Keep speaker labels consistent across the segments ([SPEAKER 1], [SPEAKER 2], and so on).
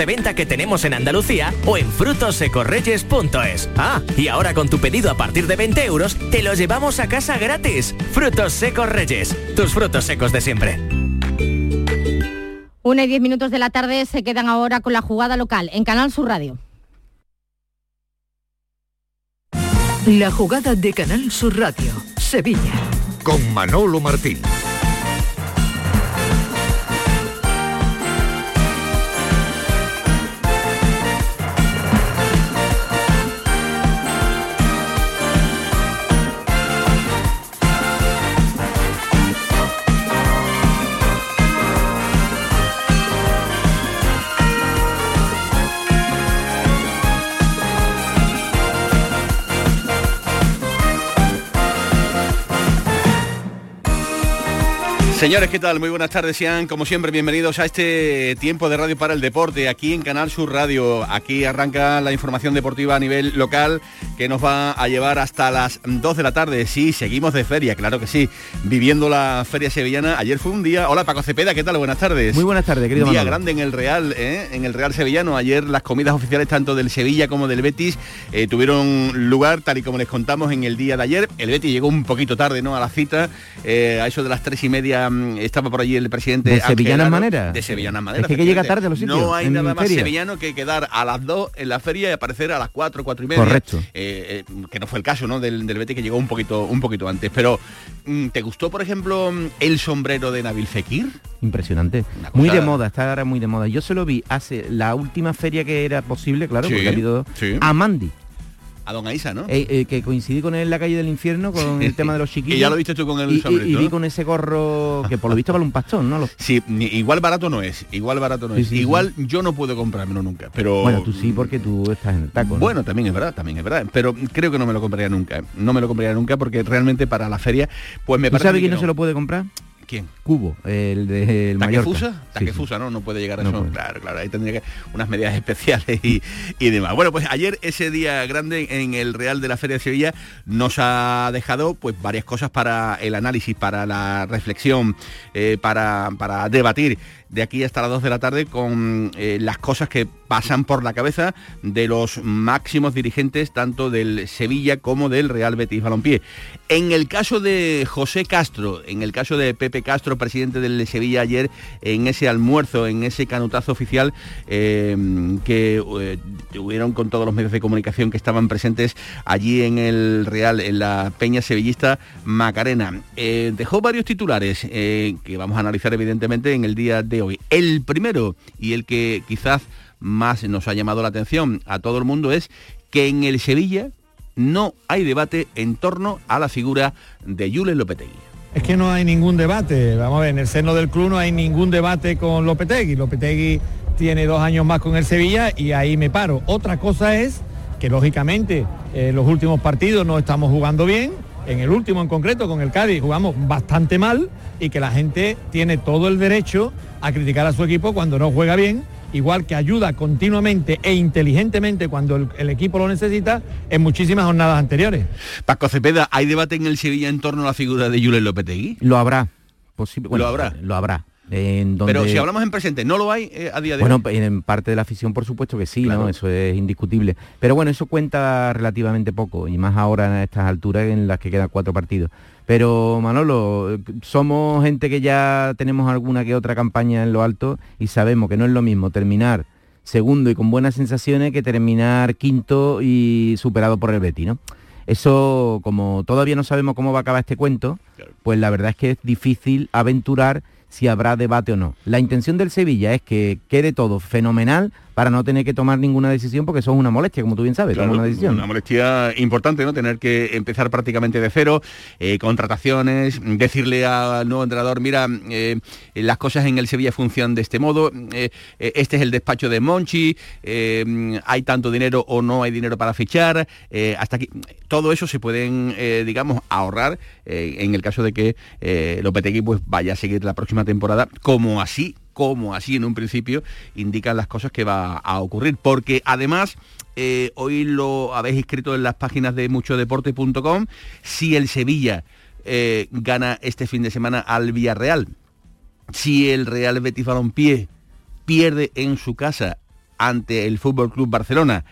[SPEAKER 1] de venta que tenemos en Andalucía o en frutosecorreyes.es. Ah, y ahora con tu pedido a partir de 20 euros, te lo llevamos a casa gratis. Frutos secos Reyes, tus frutos secos de siempre.
[SPEAKER 2] Una y diez minutos de la tarde se quedan ahora con la jugada local en Canal Sur Radio.
[SPEAKER 3] La jugada de Canal Sur Radio, Sevilla.
[SPEAKER 4] Con Manolo Martín.
[SPEAKER 5] Señores, ¿qué tal? Muy buenas tardes, sean como siempre bienvenidos a este tiempo de radio para el deporte, aquí en Canal Sur Radio. Aquí arranca la información deportiva a nivel local que nos va a llevar hasta las 2 de la tarde. Sí, seguimos de feria, claro que sí, viviendo la feria sevillana. Ayer fue un día... Hola Paco Cepeda, ¿qué tal? Buenas tardes.
[SPEAKER 6] Muy buenas tardes, querido.
[SPEAKER 5] Un día grande en el Real, ¿eh? en el Real Sevillano. Ayer las comidas oficiales tanto del Sevilla como del Betis eh, tuvieron lugar, tal y como les contamos en el día de ayer. El Betis llegó un poquito tarde ¿no? a la cita, eh, a eso de las tres y media estaba por allí el presidente
[SPEAKER 6] de Sevillanas Manera
[SPEAKER 5] de Sevillanas Manera
[SPEAKER 6] es que, llega tarde a los sitios
[SPEAKER 5] no hay nada más sevillano que quedar a las 2 en la feria y aparecer a las 4 4 y media.
[SPEAKER 6] Correcto.
[SPEAKER 5] Eh, eh, que no fue el caso no del, del Betis que llegó un poquito un poquito antes. Pero mm, ¿te gustó por ejemplo el sombrero de Nabil Fekir?
[SPEAKER 6] impresionante. Muy de moda está ahora muy de moda. Yo se lo vi hace la última feria que era posible claro porque ha habido a Mandy
[SPEAKER 5] a Don Aisa, ¿no?
[SPEAKER 6] Eh, eh, que coincidí con él en la calle del infierno con el tema de los chiquillos.
[SPEAKER 5] y ya lo viste tú con el
[SPEAKER 6] sombrero. Y, vi con ese gorro que por lo visto vale un pastón, ¿no?
[SPEAKER 5] Sí, igual barato no es, igual barato no es. igual yo no puedo comprármelo nunca, pero...
[SPEAKER 6] Bueno, tú sí porque tú estás en el taco.
[SPEAKER 5] Bueno, también es verdad, también es verdad, pero creo que no me lo compraría nunca. No me lo compraría nunca porque realmente para la feria, pues me parece...
[SPEAKER 6] ¿Sabe quién no se lo puede comprar?
[SPEAKER 5] ¿Quién?
[SPEAKER 6] Cubo, el de
[SPEAKER 5] Taquefusa, Taquefusa, ¿no? No puede llegar a eso. Claro, claro, ahí tendría que unas medidas especiales y, demás. Bueno, pues ayer ese día grande en el Real de la Feria de Sevilla nos ha dejado pues varias cosas para el análisis, para la reflexión, eh, para, para debatir de aquí hasta las 2 de la tarde con eh, las cosas que pasan por la cabeza de los máximos dirigentes tanto del Sevilla como del Real Betis Balompié. En el caso de José Castro, en el caso de Pepe Castro, presidente del Sevilla ayer, en ese almuerzo, en ese canutazo oficial eh, que eh, tuvieron con todos los medios de comunicación que estaban presentes allí en el Real, en la Peña Sevillista Macarena. dejó varios titulares que vamos a analizar evidentemente en el día de El primero y el que quizás más nos ha llamado la atención a todo el mundo es que en el Sevilla no hay debate en torno a la figura de Jules Lopetegui.
[SPEAKER 7] Es que no hay ningún debate, vamos a ver, en el seno del club no hay ningún debate con Lopetegui. Lopetegui tiene dos años más con el Sevilla y ahí me paro. Otra cosa es que lógicamente en los últimos partidos no estamos jugando bien, en el último en concreto con el Cádiz jugamos bastante mal y que la gente tiene todo el derecho a criticar a su equipo cuando no juega bien, igual que ayuda continuamente e inteligentemente cuando el, equipo lo necesita en muchísimas jornadas anteriores.
[SPEAKER 5] Paco Cepeda, ¿hay debate en el Sevilla en torno a la figura de Julen Lopetegui?
[SPEAKER 6] Lo habrá. Posible,
[SPEAKER 5] lo habrá.
[SPEAKER 6] Lo habrá.
[SPEAKER 5] Pero si hablamos en presente, ¿no lo hay eh, a día de
[SPEAKER 6] hoy? Bueno, en parte de la afición por supuesto que sí, ¿no? Eso es indiscutible. Pero bueno, eso cuenta relativamente poco, y más ahora en estas alturas en las que quedan cuatro partidos. Pero Manolo, somos gente que ya tenemos alguna que otra campaña en lo alto y sabemos que no es lo mismo terminar segundo y con buenas sensaciones que terminar quinto y superado por el Betty, ¿no? Eso, como todavía no sabemos cómo va a acabar este cuento, pues la verdad es que es difícil aventurar si habrá debate o no. La intención del Sevilla es que quede todo fenomenal para no tener que tomar ninguna decisión porque eso es una molestia, como tú bien sabes,
[SPEAKER 5] una
[SPEAKER 6] decisión.
[SPEAKER 5] Una molestia importante, ¿no? Tener que empezar prácticamente de cero, eh, contrataciones, decirle al nuevo entrenador, mira, eh, las cosas en el Sevilla funcionan de este modo, eh, este es el despacho de Monchi, hay tanto dinero o no hay dinero para fichar, hasta aquí. Todo eso se pueden, digamos, ahorrar en el caso de que Lopetegui pues vaya a seguir la próxima temporada, como así como así en un principio indican las cosas que va a ocurrir. Porque además, eh, hoy lo habéis escrito en las páginas de muchodeporte.com, si el Sevilla eh, gana este fin de semana al Villarreal, si el Real Betis Balompié pierde en su casa ante el Fútbol Club Barcelona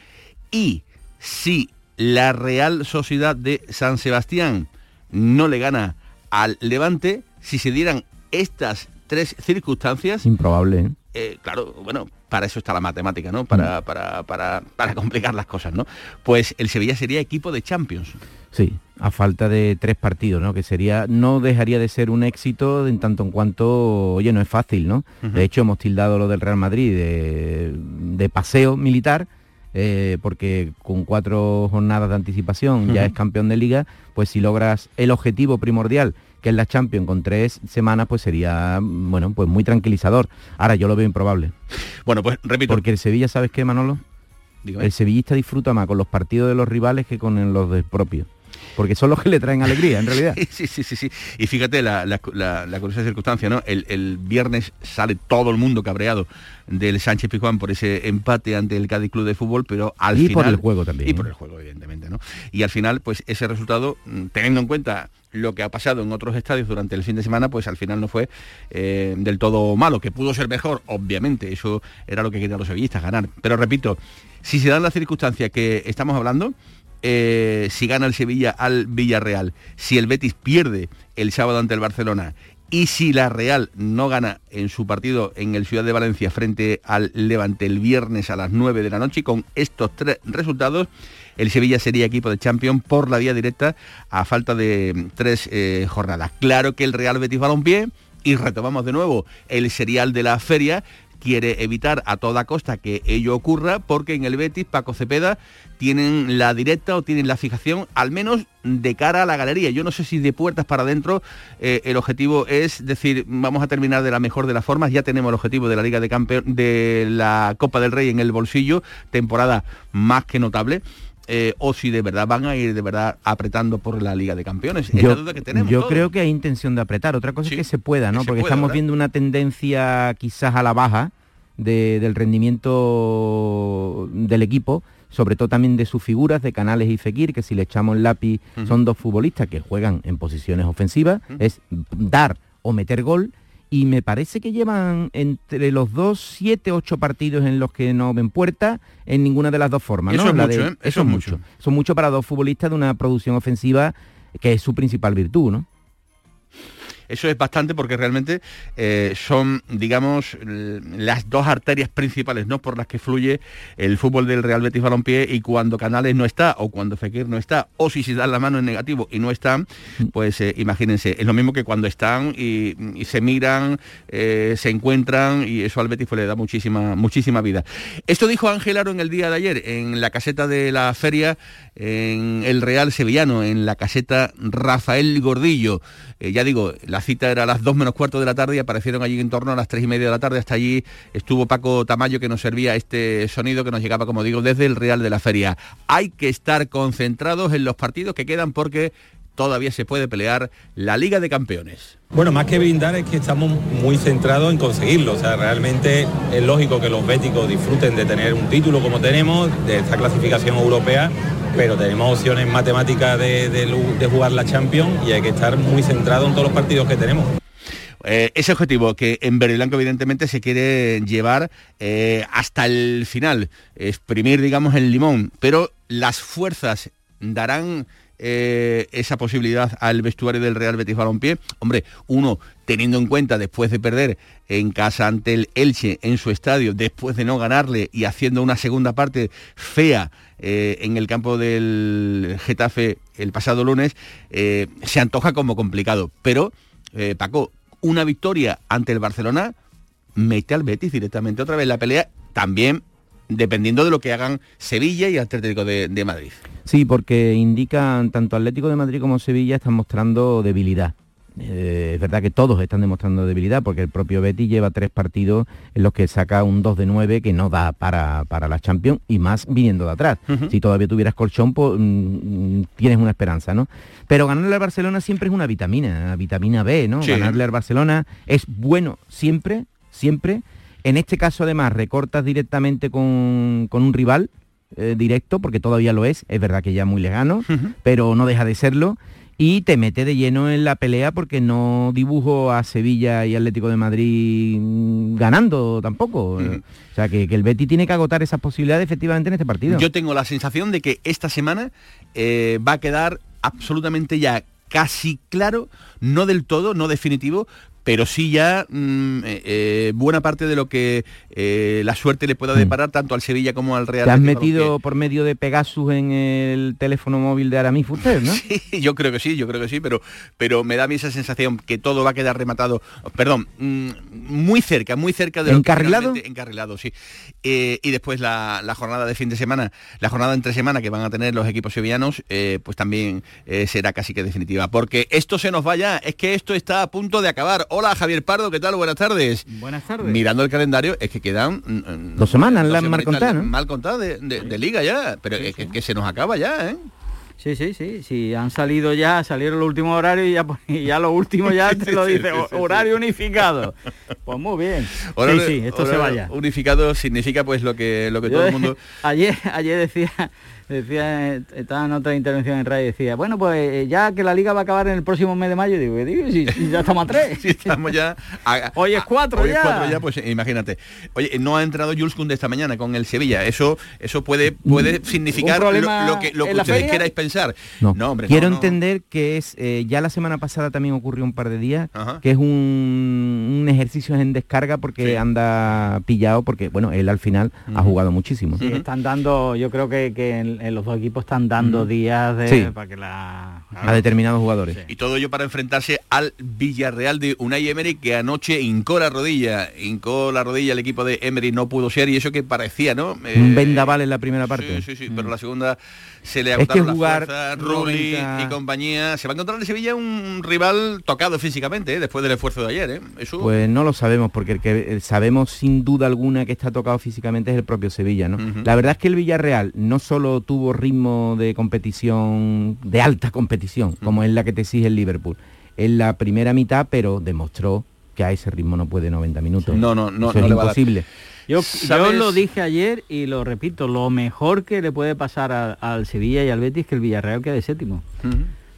[SPEAKER 5] y si la Real Sociedad de San Sebastián no le gana al Levante, si se dieran estas tres circunstancias...
[SPEAKER 6] Improbable, ¿eh?
[SPEAKER 5] Eh, claro, bueno, para eso está la matemática, ¿no? Para, para, para, para, complicar las cosas, ¿no? Pues el Sevilla sería equipo de Champions.
[SPEAKER 6] Sí, a falta de tres partidos, ¿no? Que sería, no dejaría de ser un éxito en tanto en cuanto, oye, no es fácil, ¿no? De hecho, hemos tildado lo del Real Madrid de, paseo militar, eh, porque con cuatro jornadas de anticipación ya es campeón de liga, pues si logras el objetivo primordial, que es la Champions con tres semanas, pues sería, bueno, pues muy tranquilizador. Ahora yo lo veo improbable.
[SPEAKER 5] Bueno, pues repito.
[SPEAKER 6] Porque el Sevilla, ¿sabes qué, Manolo? El sevillista disfruta más con los partidos de los rivales que con los de propios porque son los que le traen alegría, en realidad.
[SPEAKER 5] sí, sí, sí, sí. Y fíjate la, la, curiosa circunstancia, ¿no? El, viernes sale todo el mundo cabreado del Sánchez Pizjuán por ese empate ante el Cádiz Club de Fútbol, pero al
[SPEAKER 6] final...
[SPEAKER 5] Y
[SPEAKER 6] por el juego también.
[SPEAKER 5] Y por el juego, evidentemente, ¿no? Y al final, pues ese resultado, mm, teniendo en cuenta lo que ha pasado en otros estadios durante el fin de semana, pues al final no fue eh, del todo malo, que pudo ser mejor, obviamente, eso era lo que querían los sevillistas, ganar. Pero repito, si se dan las circunstancias que estamos hablando, eh, si gana el Sevilla al Villarreal, si el Betis pierde el sábado ante el Barcelona y si la Real no gana en su partido en el Ciudad de Valencia frente al Levante el viernes a las 9 de la noche, con estos tres resultados, el Sevilla sería equipo de Champions por la vía directa a falta de tres eh, jornadas. Claro que el Real Betis Balompié, y retomamos de nuevo el serial de la feria, quiere evitar a toda costa que ello ocurra porque en el Betis Paco Cepeda tienen la directa o tienen la fijación al menos de cara a la galería. Yo no sé si de puertas para adentro eh, el objetivo es decir, vamos a terminar de la mejor de las formas, ya tenemos el objetivo de la Liga de Campeones de la Copa del Rey en el bolsillo, temporada más que notable. Eh, o si de verdad van a ir de verdad apretando por la Liga de Campeones.
[SPEAKER 6] yo, duda que tenemos. Yo creo que hay intención de apretar. Otra cosa es que se pueda, ¿no? Porque estamos viendo una tendencia quizás a la baja del rendimiento del equipo sobre todo también de sus figuras, de Canales y Fekir, que si le echamos el lápiz son dos futbolistas que juegan en posiciones ofensivas, es dar o meter gol, y me parece que llevan entre los dos, siete, ocho partidos en los que no ven puerta en ninguna de las dos formas.
[SPEAKER 5] Eso, es, mucho, ¿eh? eso, es mucho.
[SPEAKER 6] Son mucho para dos futbolistas de una producción ofensiva que es su principal virtud, ¿no?
[SPEAKER 5] Eso es bastante porque realmente eh, son, digamos, las dos arterias principales ¿no? por las que fluye el fútbol del Real Betis Balompié y cuando Canales no está o cuando Fekir no está o si se dan la mano en negativo y no están, pues eh, imagínense, es lo mismo que cuando están y, se miran, eh, se encuentran y eso al Betis pues, le da muchísima, muchísima vida. Esto dijo Ángel Aro en el día de ayer en la caseta de la feria en el Real Sevillano, en la caseta Rafael Gordillo. ya digo, la la cita era a las 2 menos cuarto de la tarde y aparecieron allí en torno a las 3 y media de la tarde. Hasta allí estuvo Paco Tamayo que nos servía este sonido que nos llegaba, como digo, desde el Real de la Feria. Hay que estar concentrados en los partidos que quedan porque todavía se puede pelear la Liga de Campeones.
[SPEAKER 8] Bueno, más que brindar es que estamos muy centrados en conseguirlo. O sea, realmente es lógico que los béticos disfruten de tener un título como tenemos, de esta clasificación europea, pero tenemos opciones matemáticas de, jugar la Champions y hay que estar muy centrado en todos los partidos que tenemos.
[SPEAKER 5] Eh, ese objetivo que en verde blanco evidentemente se quiere llevar eh, hasta el final, exprimir digamos el limón, pero las fuerzas darán eh, esa posibilidad al vestuario del Real Betis Balompié. Hombre, uno teniendo en cuenta después de perder en casa ante el Elche en su estadio, después de no ganarle y haciendo una segunda parte fea eh, en el campo del Getafe el pasado lunes, eh, se antoja como complicado. Pero, Paco, una victoria ante el Barcelona mete al Betis directamente otra vez la pelea, también dependiendo de lo que hagan Sevilla y Atlético de, de Madrid.
[SPEAKER 6] Sí, porque indican tanto Atlético de Madrid como Sevilla están mostrando debilidad. Eh, es verdad que todos están demostrando debilidad porque el propio Betty lleva tres partidos en los que saca un 2 de 9 que no da para, para la Champions y más viniendo de atrás. Si todavía tuvieras colchón, pues, mm, tienes una esperanza, ¿no? Pero ganarle al Barcelona siempre es una vitamina, una vitamina B, ¿no? Ganarle al Barcelona es bueno siempre, siempre. En este caso además recortas directamente con, un rival, eh, directo, porque todavía lo es, es verdad que ya muy lejano, pero no deja de serlo y te mete de lleno en la pelea porque no dibujo a Sevilla y Atlético de Madrid mm, ganando tampoco. O sea, que, el Betty tiene que agotar esas posibilidades efectivamente en este partido.
[SPEAKER 5] Yo tengo la sensación de que esta semana eh, va a quedar absolutamente ya casi claro, no del todo, no definitivo, pero sí ya mm, eh, eh, buena parte de lo que eh, la suerte le pueda mm. deparar tanto al Sevilla como al Real.
[SPEAKER 6] ¿Te has metido por medio de Pegasus en el teléfono móvil de Aramis usted, no?
[SPEAKER 5] Sí, yo creo que sí, yo creo que sí, pero, pero me da a mí esa sensación que todo va a quedar rematado, perdón, mm, muy cerca, muy cerca de
[SPEAKER 6] ¿Encarrilado?
[SPEAKER 5] encarrilado, sí. y después la, jornada de fin de semana, la jornada entre semana que van a tener los equipos sevillanos, pues también será casi que definitiva, porque esto se nos vaya, es que esto está a punto de acabar. Hola Javier Pardo, ¿qué tal? Buenas tardes.
[SPEAKER 9] Buenas tardes.
[SPEAKER 5] Mirando el calendario, es que quedan... Mm,
[SPEAKER 6] mm, dos semanas, la mal contada, ¿no?
[SPEAKER 5] Mal contada de, liga ya, pero es que, se nos acaba ya, ¿eh?
[SPEAKER 9] Sí, sí, sí, sí, han salido ya, salieron los últimos horarios y ya, pues, ya los últimos ya te lo dice, horario unificado. Pues muy bien. sí, sí, esto se vaya.
[SPEAKER 5] Unificado significa pues lo que, lo que todo el mundo...
[SPEAKER 9] Ayer, ayer decía decía, estaba en otra intervención en radio y decía, bueno, pues eh, ya que la liga va a acabar en el próximo mes de mayo, digo, digo si, ya estamos a tres.
[SPEAKER 5] estamos ya...
[SPEAKER 9] hoy es cuatro
[SPEAKER 5] ya. cuatro ya, pues imagínate. Oye, no ha entrado Jules Kunde esta mañana con el Sevilla. Eso eso puede puede significar lo, que, lo que ustedes queráis pensar.
[SPEAKER 6] No, hombre. Quiero entender que es, eh, ya la semana pasada también ocurrió un par de días, que es un, un, ejercicio en descarga porque anda pillado, porque, bueno, él al final ha jugado muchísimo.
[SPEAKER 9] Sí, están dando, yo creo que, que en, los dos equipos están dando días de, para que la...
[SPEAKER 6] A determinados jugadores.
[SPEAKER 5] Y todo ello para enfrentarse al Villarreal de Unai Emery, que anoche hincó la rodilla, hincó la rodilla el equipo de Emery, no pudo ser, y eso que parecía, ¿no?
[SPEAKER 6] Un eh, vendaval en la primera parte.
[SPEAKER 5] Sí, sí, sí, pero la segunda se le agotaron es que jugar Rulli y compañía. Se va a encontrar en Sevilla un rival tocado físicamente, ¿eh? después del esfuerzo de ayer. ¿eh?
[SPEAKER 6] Pues no lo sabemos, porque el que sabemos sin duda alguna que está tocado físicamente es el propio Sevilla. ¿no? La verdad es que el Villarreal no solo tuvo ritmo de competición, de alta competición, como es la que te exige el Liverpool, en la primera mitad, pero demostró que a ese ritmo no puede 90 minutos.
[SPEAKER 5] No, no, no,
[SPEAKER 6] es imposible.
[SPEAKER 9] Yo, lo dije ayer y lo repito, lo mejor que le puede pasar al Sevilla y al Betis es que el Villarreal quede séptimo.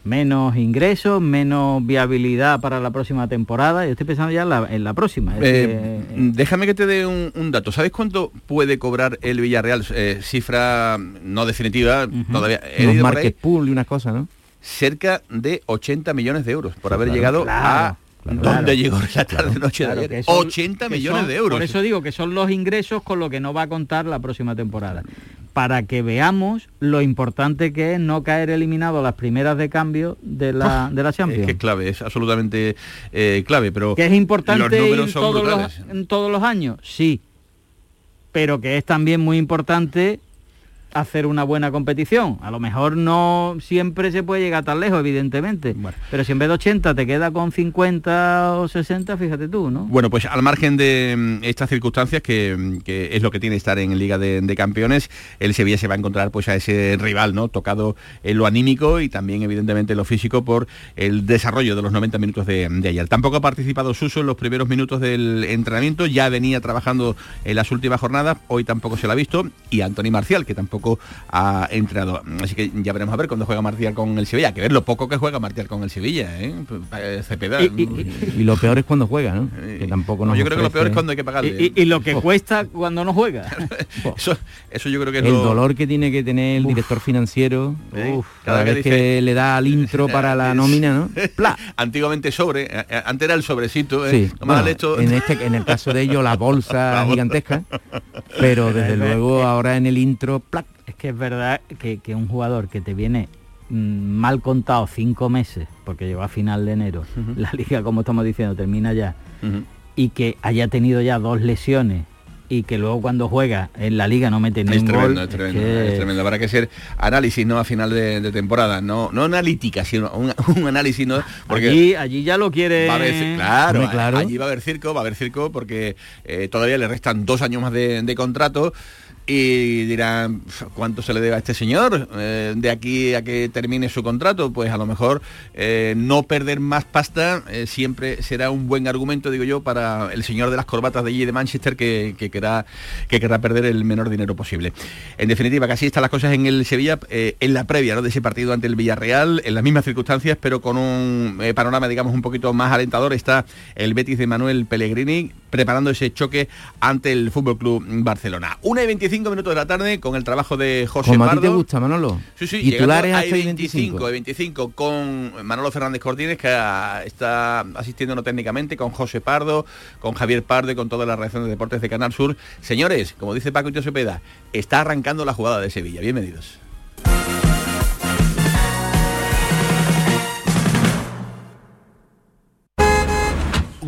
[SPEAKER 9] Menos ingresos, menos viabilidad para la próxima temporada. Yo estoy pensando ya en la, próxima.
[SPEAKER 5] Eh, déjame que te dé un, dato. ¿Sabes cuánto puede cobrar el Villarreal? Eh, cifra no definitiva, todavía.
[SPEAKER 6] Los market pool y una cosa, ¿no?
[SPEAKER 5] Cerca de 80 millones de euros por haber llegado a ¿Dónde llegó la tarde noche de ayer? 80 millones de euros.
[SPEAKER 9] Por eso digo que son los ingresos con lo que no va a contar la próxima temporada. Para que veamos lo importante que es no caer eliminado a las primeras de cambio de la, ah, de la Champions.
[SPEAKER 5] Es que es clave, es absolutamente eh, clave, pero...
[SPEAKER 9] Que es importante ir todos los, en todos los años, sí. Pero que es también muy importante hacer una buena competición. A lo mejor no siempre se puede llegar tan lejos, evidentemente. Pero si en vez de 80 te queda con 50 o 60, fíjate tú, ¿no?
[SPEAKER 5] Bueno, pues al margen de mm, estas circunstancias, que, es lo que tiene estar en Liga de, Campeones, el Sevilla se va a encontrar pues a ese rival, ¿no? Tocado en lo anímico y también evidentemente en lo físico por el desarrollo de los 90 minutos de, ayer. Tampoco ha participado Suso en los primeros minutos del entrenamiento, ya venía trabajando en las últimas jornadas, hoy tampoco se la ha visto, y Anthony Marcial, que tampoco ha entrado. Así que ya veremos a ver cuando juega Marcial con el Sevilla. que ver lo poco que juega Marcial con el Sevilla, ¿eh?
[SPEAKER 6] Y, lo peor es cuando juega, ¿no?
[SPEAKER 5] Que tampoco no, yo creo que lo peor es cuando hay que pagarle.
[SPEAKER 9] Y, lo que cuesta cuando no juega.
[SPEAKER 5] eso, yo creo que es
[SPEAKER 6] El dolor que tiene que tener el director financiero cada, vez que, le da al intro para la nómina, ¿no?
[SPEAKER 5] Antiguamente sobre, eh, eh, antes era el sobrecito,
[SPEAKER 6] ¿eh? en, este, en el caso de ellos la bolsa gigantesca, pero desde luego ahora en el intro
[SPEAKER 9] es que es verdad que, un jugador que te viene mm, mal contado cinco meses, porque llegó a final de enero, la liga, como estamos diciendo, termina ya, y que haya tenido ya dos lesiones y que luego cuando juega en la liga no mete ningún
[SPEAKER 5] gol. Es tremendo, es tremendo. Habrá que ser análisis, ¿no? A final de, temporada, no, no analítica, sino un, análisis, ¿no?
[SPEAKER 9] Porque allí, ya lo quiere.
[SPEAKER 5] claro, claro, allí va a haber circo, va a haber circo porque eh, todavía le restan dos años más de contrato y dirán, ¿cuánto se le debe a este señor eh, de aquí a que termine su contrato? Pues a lo mejor eh, no perder más pasta eh, siempre será un buen argumento, digo yo, para el señor de las corbatas de allí de Manchester que, que, que querrá perder el menor dinero posible. En definitiva, casi están las cosas en el Sevilla, en la previa de ese partido ante el Villarreal, en las mismas circunstancias, pero con un panorama, digamos, un poquito más alentador, está el Betis de Manuel Pellegrini preparando ese choque ante el Fútbol Club Barcelona. Una y 25 minutos de la tarde con el trabajo de José
[SPEAKER 6] Como
[SPEAKER 5] a ti
[SPEAKER 6] te gusta, Manolo.
[SPEAKER 5] Sí, sí,
[SPEAKER 6] titulares
[SPEAKER 5] hasta 25, 25 con Manolo Fernández Cortines, que está asistiendo no técnicamente, con José Pardo, con Javier Pardo y con toda la redacción de deportes de Canal Sur. Señores, como dice Paco y Cepeda, está arrancando la jugada de Sevilla. Bienvenidos.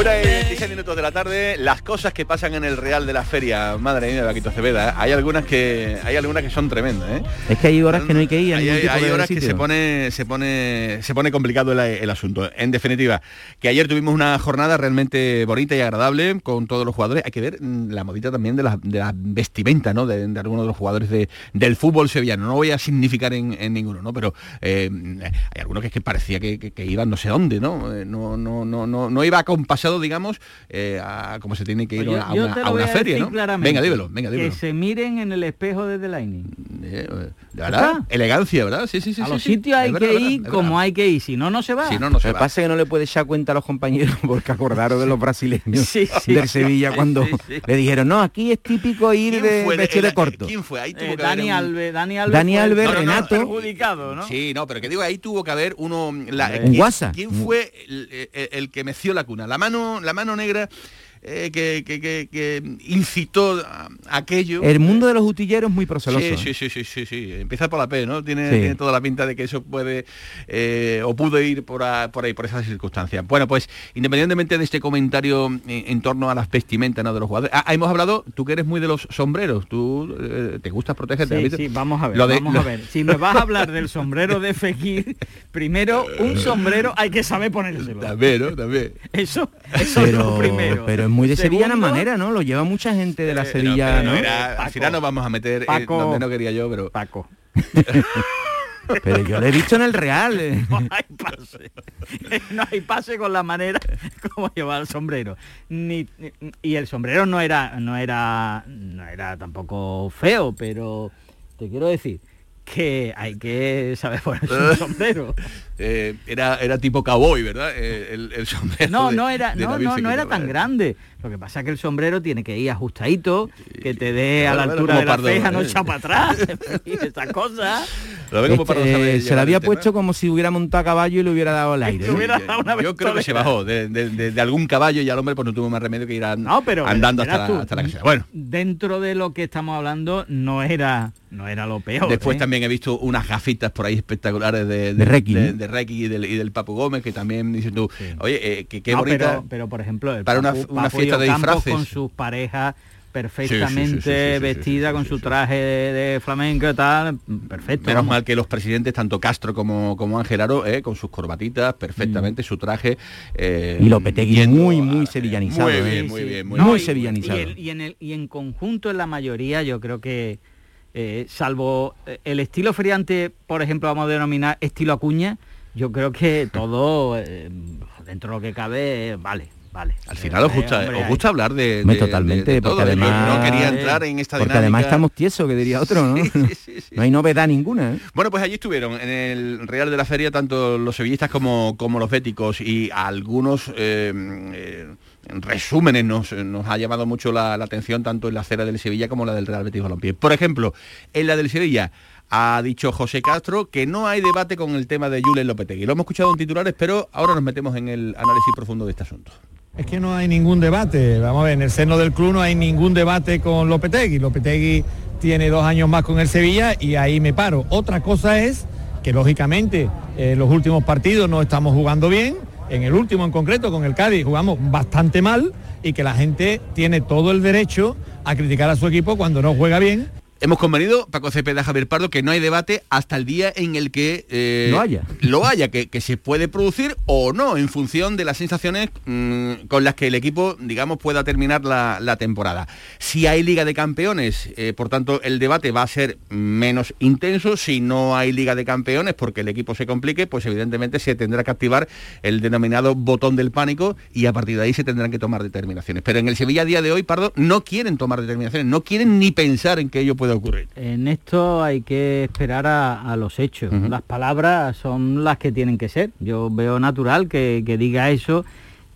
[SPEAKER 5] Una y 26 minutos de la tarde, las cosas que pasan en el Real de la Feria, madre mía, Vaquito Cebeda, ¿eh? hay algunas que hay algunas que son tremendas, ¿eh?
[SPEAKER 6] Es que hay horas que no hay que ir.
[SPEAKER 5] hay, horas que se pone, se pone, se pone complicado el, asunto. En definitiva, que ayer tuvimos una jornada realmente bonita y agradable con todos los jugadores. Hay que ver mm, la modita también de la, de la vestimenta, ¿no? De, algunos de los jugadores del fútbol sevillano. No voy a significar en, ninguno, ¿no? Pero eh, hay algunos que, es que parecía que, iban no sé dónde, ¿no? No, no, no, no, no iba digamos, eh, a como se tiene que ir a, una, feria, ¿no? Venga, dímelo, venga, dímelo.
[SPEAKER 9] Que se miren en el espejo de Lightning.
[SPEAKER 5] Eh, ¿Verdad? Elegancia, ¿verdad? Sí, sí, sí.
[SPEAKER 9] A los sitios hay que ir como hay que ir, si no, no se va.
[SPEAKER 5] Si no, no se
[SPEAKER 6] va. pasa que no le puede echar cuenta a los compañeros porque acordaron de los brasileños del Sevilla cuando le dijeron, no, aquí es típico ir de vestido de corto.
[SPEAKER 5] ¿Quién fue? Ahí
[SPEAKER 9] tuvo eh, Dani Alves, Dani
[SPEAKER 6] Alves, Dani Alves Renato.
[SPEAKER 9] perjudicado,
[SPEAKER 5] Sí, no, pero que digo, ahí tuvo que haber uno...
[SPEAKER 6] La, ¿quién,
[SPEAKER 5] ¿Quién fue el, el, que meció la cuna? La mano, la mano negra eh, que, incitó aquello.
[SPEAKER 6] El mundo de los utilleros es muy proceloso.
[SPEAKER 5] Sí, sí, sí, sí, sí, Empieza por la P, ¿no? Tiene, toda la pinta de que eso puede eh, o pudo ir por, ahí, por esas circunstancias. Bueno, pues independientemente de este comentario en, torno a las vestimentas de los jugadores, ah, hemos hablado, tú que eres muy de los sombreros, tú eh, te gusta protegerte.
[SPEAKER 9] Sí, sí, vamos a ver, vamos a ver. Si me vas a hablar del sombrero de Fekir, primero un sombrero hay que saber ponérselo.
[SPEAKER 5] También, ¿no? También.
[SPEAKER 9] Eso, eso es lo primero
[SPEAKER 6] muy de sevillana manera, ¿no? Lo lleva mucha gente de la eh, Sevilla, ¿no?
[SPEAKER 5] al final nos vamos a meter eh, donde no quería yo, pero...
[SPEAKER 9] Paco.
[SPEAKER 6] Pero yo lo he visto en el Real.
[SPEAKER 9] Eh. No hay pase. No hay pase con la manera como llevar el sombrero. Ni, y el sombrero no era, no era, no era tampoco feo, pero te quiero decir que hay que saber ponerse un sombrero.
[SPEAKER 5] Eh, era, era tipo cowboy, ¿verdad? Eh, el, sombrero.
[SPEAKER 9] No, no era, no, no, no era tan grande. Lo que pasa es que el sombrero tiene que ir ajustadito, que te dé a la altura de la ceja, no echa para atrás, y estas cosas.
[SPEAKER 6] Este, se lo había puesto como si hubiera montado a caballo y le hubiera dado el aire.
[SPEAKER 5] Yo creo que se bajó de, algún caballo y al hombre pues no tuvo más remedio que ir andando hasta, la, hasta la Bueno.
[SPEAKER 9] Dentro de lo que estamos hablando no era no era lo peor.
[SPEAKER 5] Después
[SPEAKER 9] ¿eh?
[SPEAKER 5] también he visto unas gafitas por ahí espectaculares de, de, de, y del, y del Papu Gómez, que también dices tú, oye, eh, que qué bonita.
[SPEAKER 9] Pero, por ejemplo,
[SPEAKER 5] para una, fiesta de disfraces.
[SPEAKER 9] Con sus parejas perfectamente vestida con su traje de, flamenco y tal, perfecto.
[SPEAKER 5] Menos mal que los presidentes, tanto Castro como, como Ángel Aro, eh, con sus corbatitas, perfectamente, mm. su traje.
[SPEAKER 6] Eh, y Lopetegui muy, muy sevillanizado.
[SPEAKER 5] Muy bien, muy bien.
[SPEAKER 6] Muy, sevillanizado.
[SPEAKER 9] Y, en el, y en conjunto, en la mayoría, yo creo que eh, salvo eh, el estilo feriante, por ejemplo, vamos a denominar estilo Acuña, yo creo que todo, eh, dentro de lo que cabe, vale. Vale.
[SPEAKER 5] Al final os gusta,
[SPEAKER 9] hombre,
[SPEAKER 5] os
[SPEAKER 9] hay-
[SPEAKER 5] gusta hablar de, de-
[SPEAKER 6] totalmente,
[SPEAKER 5] de- de todo,
[SPEAKER 6] porque.
[SPEAKER 5] Yo
[SPEAKER 6] además-
[SPEAKER 5] no quería entrar en esta
[SPEAKER 6] Porque
[SPEAKER 5] dinámica.
[SPEAKER 6] además estamos tiesos, que diría otro, ¿no? No hay novedad ninguna. ¿eh?
[SPEAKER 5] Bueno, pues allí estuvieron en el Real de la Feria tanto los sevillistas como, como los béticos y algunos eh, eh, resúmenes nos, nos ha llamado mucho la, la atención tanto en la acera del Sevilla como la del Real Betis Balompié. Por ejemplo, en la del Sevilla ha dicho José Castro que no hay debate con el tema de Julen Lopetegui. Lo hemos escuchado en titulares, pero ahora nos metemos en el análisis profundo de este asunto.
[SPEAKER 7] Es que no hay ningún debate. Vamos a ver, en el seno del club no hay ningún debate con Lopetegui. Lopetegui tiene dos años más con el Sevilla y ahí me paro. Otra cosa es que lógicamente eh, los últimos partidos no estamos jugando bien. En el último en concreto, con el Cádiz, jugamos bastante mal y que la gente tiene todo el derecho a criticar a su equipo cuando no juega bien
[SPEAKER 5] Hemos convenido, Paco Cepeda, Javier Pardo, que no hay debate hasta el día en el que eh,
[SPEAKER 6] Lo haya.
[SPEAKER 5] lo haya, que, que se puede producir o no, en función de las sensaciones mm, con las que el equipo, digamos, pueda terminar la, la temporada. Si hay Liga de Campeones, eh, por tanto, el debate va a ser menos intenso. Si no hay Liga de Campeones, porque el equipo se complique, pues evidentemente se tendrá que activar el denominado botón del pánico y a partir de ahí se tendrán que tomar determinaciones. Pero en el Sevilla a día de hoy, Pardo, no quieren tomar determinaciones, no quieren ni pensar en que ello ocurrir.
[SPEAKER 9] En esto hay que esperar a, a los hechos. Las palabras son las que tienen que ser. Yo veo natural que, que diga eso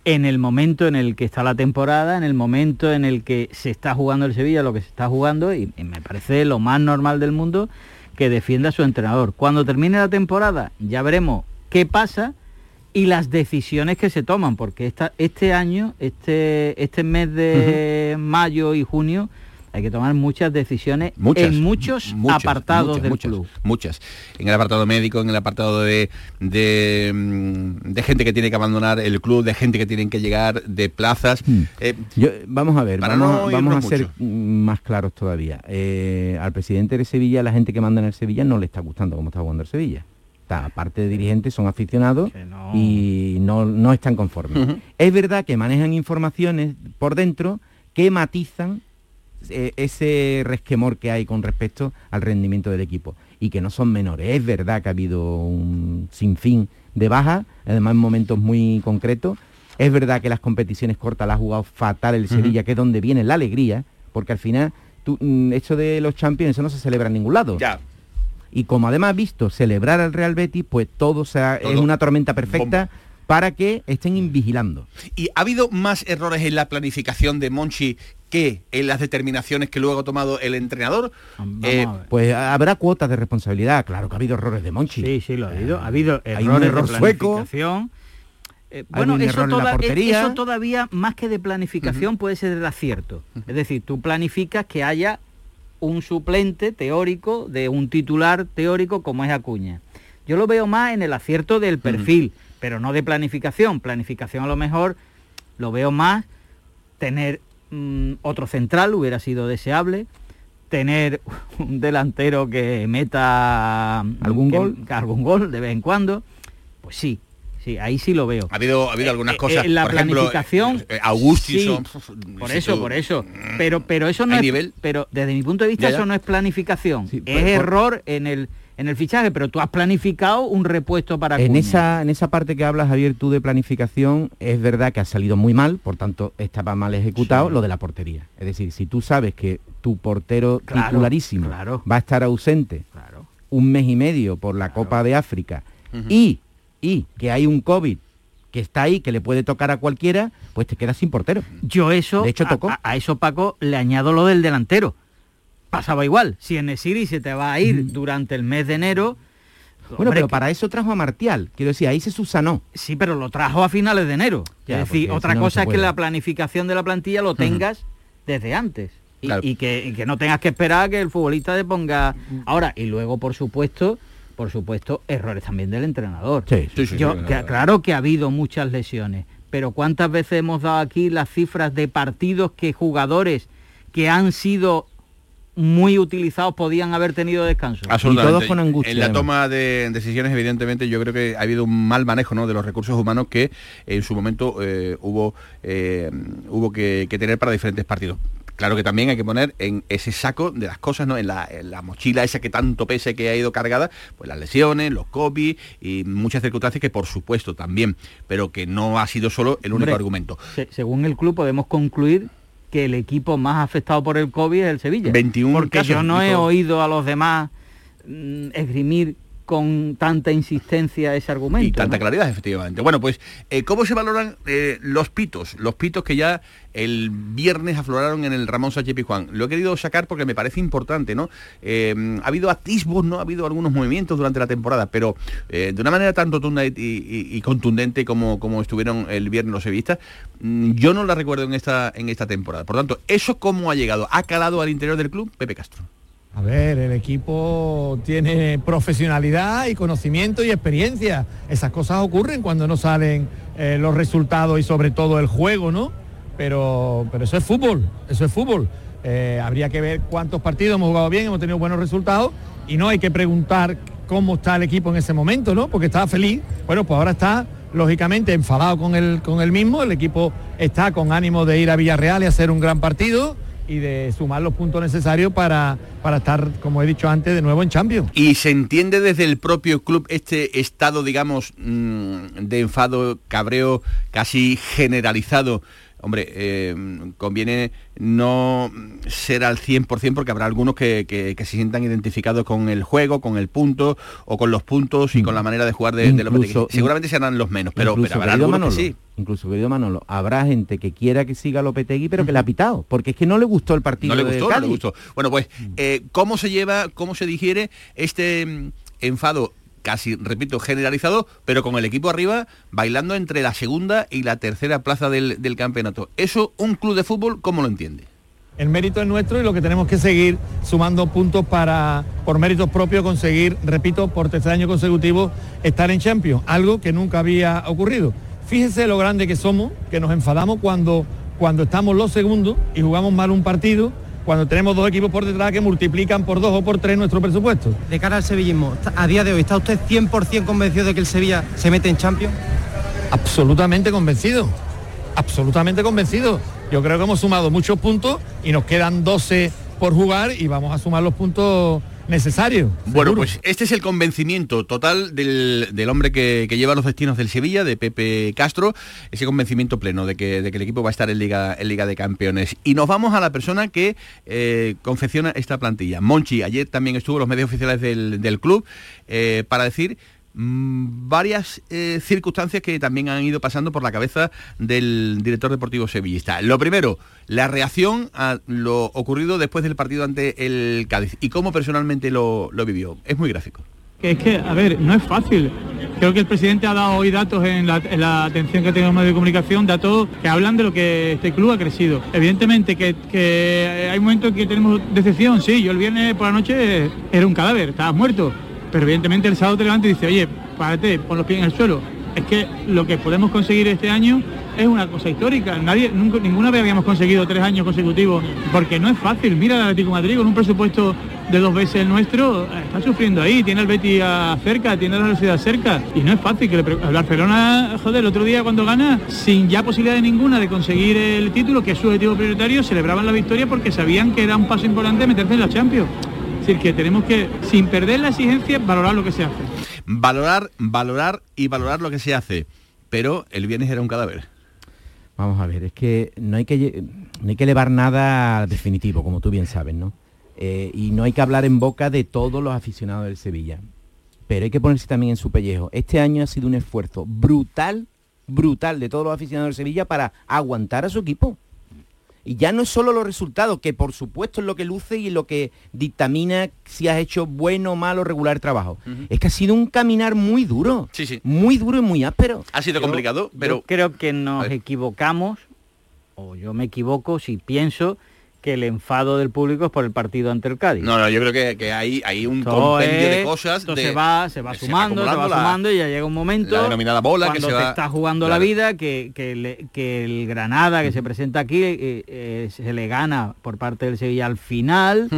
[SPEAKER 9] en el momento en el que está la temporada, en el momento en el que se está jugando el Sevilla, lo que se está jugando, y, y me parece lo más normal del mundo que defienda a su entrenador. Cuando termine la temporada ya veremos qué pasa y las decisiones que se toman, porque esta, este año, este, este mes de mayo y junio, hay que tomar muchas decisiones
[SPEAKER 5] Muchas,
[SPEAKER 9] en muchos
[SPEAKER 5] muchas,
[SPEAKER 9] apartados
[SPEAKER 5] muchas,
[SPEAKER 9] del
[SPEAKER 5] muchas,
[SPEAKER 9] club.
[SPEAKER 5] Muchas. En el apartado médico, en el apartado de, de, mm, de gente que tiene que abandonar el club, de gente que tienen que llegar, de plazas. Eh,
[SPEAKER 6] Yo- vamos a ver,
[SPEAKER 5] Para
[SPEAKER 6] vamos,
[SPEAKER 5] no
[SPEAKER 6] a- vamos a
[SPEAKER 5] irnos
[SPEAKER 6] ser
[SPEAKER 5] mucho.
[SPEAKER 6] más claros todavía. Eh, al presidente de Sevilla, la gente que manda en el Sevilla no le está gustando cómo está jugando el Sevilla. Está, aparte de dirigentes, son aficionados y no, no están conformes. Es verdad que manejan informaciones por dentro que matizan eh, ese resquemor que hay con respecto al rendimiento del equipo y que no son menores. Es verdad que ha habido un sinfín de bajas, además en momentos muy concretos. Es verdad que las competiciones cortas las ha jugado fatal el. Sevilla, que es donde viene la alegría, porque al final tú, mm, esto de los Champions eso no se celebra en ningún lado.
[SPEAKER 5] Ya.
[SPEAKER 6] Y como además ha visto celebrar al Real Betis, pues todo, se ha- es
[SPEAKER 5] Todo.
[SPEAKER 6] una tormenta perfecta para que estén vigilando.
[SPEAKER 5] ¿Y ha habido más errores en la planificación de Monchi que en las determinaciones que luego ha tomado el entrenador? Eh,
[SPEAKER 6] Pues habrá cuotas de responsabilidad, claro que ha habido errores de Monchi.
[SPEAKER 9] Sí, sí, lo ha habido. Ha habido
[SPEAKER 6] Hay un
[SPEAKER 9] errores
[SPEAKER 6] error
[SPEAKER 9] de
[SPEAKER 6] sueco.
[SPEAKER 9] planificación. Eh,
[SPEAKER 6] Hay
[SPEAKER 9] bueno,
[SPEAKER 6] un
[SPEAKER 9] eso,
[SPEAKER 6] error en la
[SPEAKER 9] toda-
[SPEAKER 6] portería.
[SPEAKER 9] eso todavía, más que de planificación, puede ser del acierto. Es decir, tú planificas que haya un suplente teórico de un titular teórico como es Acuña. Yo lo veo más en el acierto del perfil, pero no de planificación. Planificación a lo mejor lo veo más tener mm, otro central hubiera sido deseable, tener un delantero que meta
[SPEAKER 6] ¿Algún
[SPEAKER 9] que-
[SPEAKER 6] gol?
[SPEAKER 9] algún gol de vez en cuando, pues sí, sí, ahí sí lo veo.
[SPEAKER 5] ha habido, ha habido algunas
[SPEAKER 9] Eh,
[SPEAKER 5] cosas,
[SPEAKER 9] eh, la
[SPEAKER 5] por ejemplo,
[SPEAKER 9] planificación,
[SPEAKER 5] eh, Augustinson,
[SPEAKER 9] sí,
[SPEAKER 5] pf,
[SPEAKER 9] por
[SPEAKER 5] si
[SPEAKER 9] eso,
[SPEAKER 5] tú-
[SPEAKER 9] por eso. Pero, pero eso no
[SPEAKER 5] ¿Hay
[SPEAKER 9] es,
[SPEAKER 5] nivel?
[SPEAKER 9] pero desde mi punto de vista
[SPEAKER 5] Ya, ya.
[SPEAKER 9] eso no es planificación,
[SPEAKER 6] Sí,
[SPEAKER 9] es
[SPEAKER 6] por- por-
[SPEAKER 9] error en el en el fichaje, pero tú has planificado un repuesto para
[SPEAKER 6] En esa, en esa parte que hablas, Javier, tú de planificación, es verdad que ha salido muy mal, por tanto estaba mal ejecutado lo de la portería. Es decir, si tú sabes que tu portero
[SPEAKER 9] Claro,
[SPEAKER 6] titularísimo
[SPEAKER 9] claro.
[SPEAKER 6] va a estar ausente un mes y medio por la Copa de África y, y que hay un COVID que está ahí, que le puede tocar a cualquiera, pues te quedas sin portero.
[SPEAKER 9] Yo eso,
[SPEAKER 6] De hecho, tocó.
[SPEAKER 9] A, a eso Paco le añado lo del delantero. Pasaba igual. Si en Nesiri se te va a ir durante el mes de enero.
[SPEAKER 6] Bueno,
[SPEAKER 9] hombre,
[SPEAKER 6] pero para eso trajo a Martial. Quiero decir, ahí se subsanó.
[SPEAKER 9] Sí, pero lo trajo a finales de enero.
[SPEAKER 6] Ya,
[SPEAKER 9] es decir, otra
[SPEAKER 6] no,
[SPEAKER 9] cosa es que la planificación de la plantilla lo tengas desde antes. Y,
[SPEAKER 5] Claro.
[SPEAKER 9] y que, y que no tengas que esperar a que el futbolista te ponga. Ahora, y luego, por supuesto, por supuesto, errores también del entrenador.
[SPEAKER 6] Sí,
[SPEAKER 5] Sí, sí,
[SPEAKER 9] Yo, que-
[SPEAKER 5] claro
[SPEAKER 9] que ha habido muchas lesiones, pero ¿cuántas veces hemos dado aquí las cifras de partidos que jugadores que han sido muy utilizados podían haber tenido descanso?
[SPEAKER 5] Absolutamente.
[SPEAKER 6] todos con angustia,
[SPEAKER 5] En la
[SPEAKER 6] además.
[SPEAKER 5] toma de decisiones, evidentemente, yo creo que ha habido un mal manejo ¿no? de los recursos humanos que en su momento eh, hubo, eh, hubo que, que tener para diferentes partidos. claro que también hay que poner en ese saco de las cosas, ¿no? En la, mochila esa que tanto pese que ha ido cargada, pues las lesiones, los COVID y muchas circunstancias que por supuesto también, pero que no ha sido solo el único argumento.
[SPEAKER 9] según el club podemos concluir que el equipo más afectado por el COVID es el Sevilla.
[SPEAKER 5] 21
[SPEAKER 9] Porque yo no he oído a los demás mm, esgrimir con tanta insistencia ese argumento.
[SPEAKER 5] Y tanta claridad, efectivamente. Bueno, pues, eh, ¿cómo se valoran eh, los pitos? Los pitos que ya el viernes afloraron en el Ramón Sánchez Pizjuán. Lo he querido sacar porque me parece importante, ¿no? Eh, ha habido atisbos, ¿no? Ha habido algunos movimientos durante la temporada, pero de una manera tan rotunda y, contundente como, como estuvieron el viernes los sevistas, mm, yo no la recuerdo en esta, en esta temporada. Por tanto, ¿eso cómo ha llegado? ¿Ha calado al interior del club? Pepe Castro.
[SPEAKER 7] A ver, el equipo tiene profesionalidad y conocimiento y experiencia. Esas cosas ocurren cuando no salen eh, los resultados y sobre todo el juego, ¿no? Pero, pero eso es fútbol, eso es fútbol. Eh, habría que ver cuántos partidos hemos jugado bien, hemos tenido buenos resultados y no hay que preguntar cómo está el equipo en ese momento, ¿no? Porque estaba feliz. Bueno, pues ahora está lógicamente enfadado con el, con mismo, el equipo está con ánimo de ir a Villarreal y hacer un gran partido y de sumar los puntos necesarios para, para estar, como he dicho antes, de nuevo en Champions.
[SPEAKER 5] ¿Y se entiende desde el propio club este estado, digamos, mm, de enfado, cabreo casi generalizado hombre, eh, conviene no ser al 100% porque habrá algunos que, se sientan identificados con el juego, con el punto o con los puntos y con la mm. manera de jugar de, los Seguramente serán los menos, pero, habrá algunos que sí.
[SPEAKER 6] Incluso, querido Manolo, habrá gente que quiera que siga Lopetegui, pero que le ha pitado, porque es que no le gustó el partido.
[SPEAKER 5] No le gustó, no le gustó. Bueno, pues, eh, ¿cómo se lleva, cómo se digiere este mm, enfado casi, repito, generalizado, pero con el equipo arriba bailando entre la segunda y la tercera plaza del, campeonato. ¿Eso un club de fútbol cómo lo entiende?
[SPEAKER 7] El mérito es nuestro y lo que tenemos que seguir sumando puntos para, por méritos propios, conseguir, repito, por tercer año consecutivo, estar en Champions, algo que nunca había ocurrido. Fíjese lo grande que somos, que nos enfadamos cuando, cuando estamos los segundos y jugamos mal un partido cuando tenemos dos equipos por detrás que multiplican por dos o por tres nuestro presupuesto.
[SPEAKER 10] De cara al sevillismo, a día de hoy, ¿está usted 100% convencido de que el Sevilla se mete en Champions?
[SPEAKER 7] Absolutamente convencido, absolutamente convencido. Yo creo que hemos sumado muchos puntos y nos quedan 12 por jugar y vamos a sumar los puntos necesario.
[SPEAKER 5] Bueno, pues este es el convencimiento total del, hombre que, lleva los destinos del Sevilla, de Pepe Castro, ese convencimiento pleno de que, el equipo va a estar en Liga, en Liga de Campeones. Y nos vamos a la persona que eh, confecciona esta plantilla. Monchi, ayer también estuvo en los medios oficiales del, club eh, para decir Mm, varias eh, circunstancias que también han ido pasando por la cabeza del director deportivo sevillista. Lo primero, la reacción a lo ocurrido después del partido ante el Cádiz y cómo personalmente lo, vivió. Es muy gráfico.
[SPEAKER 11] Es que, a ver, no es fácil. Creo que el presidente ha dado hoy datos en la, atención que tenemos los medios de comunicación, datos que hablan de lo que este club ha crecido. Evidentemente que, que hay momentos en que tenemos decepción, sí, yo el viernes por la noche era un cadáver, estaba muerto pero evidentemente el sábado te levantas y dice, oye, párate, pon los pies en el suelo. Es que lo que podemos conseguir este año es una cosa histórica. Nadie, nunca, ninguna vez habíamos conseguido tres años consecutivos, porque no es fácil. Mira el Atlético Madrid con un presupuesto de dos veces el nuestro, está sufriendo ahí, tiene el Betis cerca, tiene la Universidad cerca, y no es fácil que el Barcelona, joder, el otro día cuando gana, sin ya posibilidad de ninguna de conseguir el título, que es su objetivo prioritario, celebraban la victoria porque sabían que era un paso importante meterse en la Champions. Es decir, que tenemos que, sin perder la exigencia, valorar lo que se hace.
[SPEAKER 5] Valorar, valorar y valorar lo que se hace. Pero el viernes era un cadáver.
[SPEAKER 6] Vamos a ver, es que no hay que, no hay que elevar nada definitivo, como tú bien sabes, ¿no? Eh, y no hay que hablar en boca de todos los aficionados del Sevilla. Pero hay que ponerse también en su pellejo. Este año ha sido un esfuerzo brutal, brutal de todos los aficionados del Sevilla para aguantar a su equipo. Y ya no es solo los resultados, que por supuesto es lo que luce y lo que dictamina si has hecho bueno, malo, regular trabajo. Es que ha sido un caminar muy duro.
[SPEAKER 5] Sí, sí.
[SPEAKER 6] Muy duro y muy áspero.
[SPEAKER 5] Ha sido complicado, pero...
[SPEAKER 9] creo que nos equivocamos, o yo me equivoco si pienso que el enfado del público es por el partido ante el Cádiz.
[SPEAKER 5] No, no, yo creo que, hay, hay, un compendio de cosas.
[SPEAKER 9] se va, se va sumando, se va, sumando y ya llega un momento.
[SPEAKER 5] La denominada bola
[SPEAKER 9] cuando
[SPEAKER 5] que
[SPEAKER 9] se te está jugando la vida, que, que, el Granada que se presenta aquí eh, eh, se le gana por parte del Sevilla al final.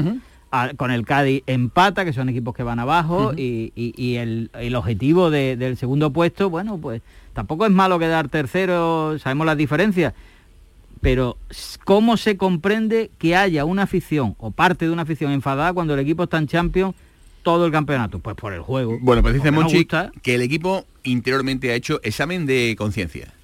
[SPEAKER 9] con el Cádiz empata, que son equipos que van abajo, y, el, el, objetivo del segundo puesto, bueno, pues tampoco es malo quedar tercero, sabemos las diferencias, pero ¿cómo se comprende que haya una afición o parte de una afición enfadada cuando el equipo está en Champions todo el campeonato? Pues por el juego.
[SPEAKER 5] Bueno, pues dice
[SPEAKER 9] no
[SPEAKER 5] Monchi que el equipo interiormente ha hecho examen de conciencia.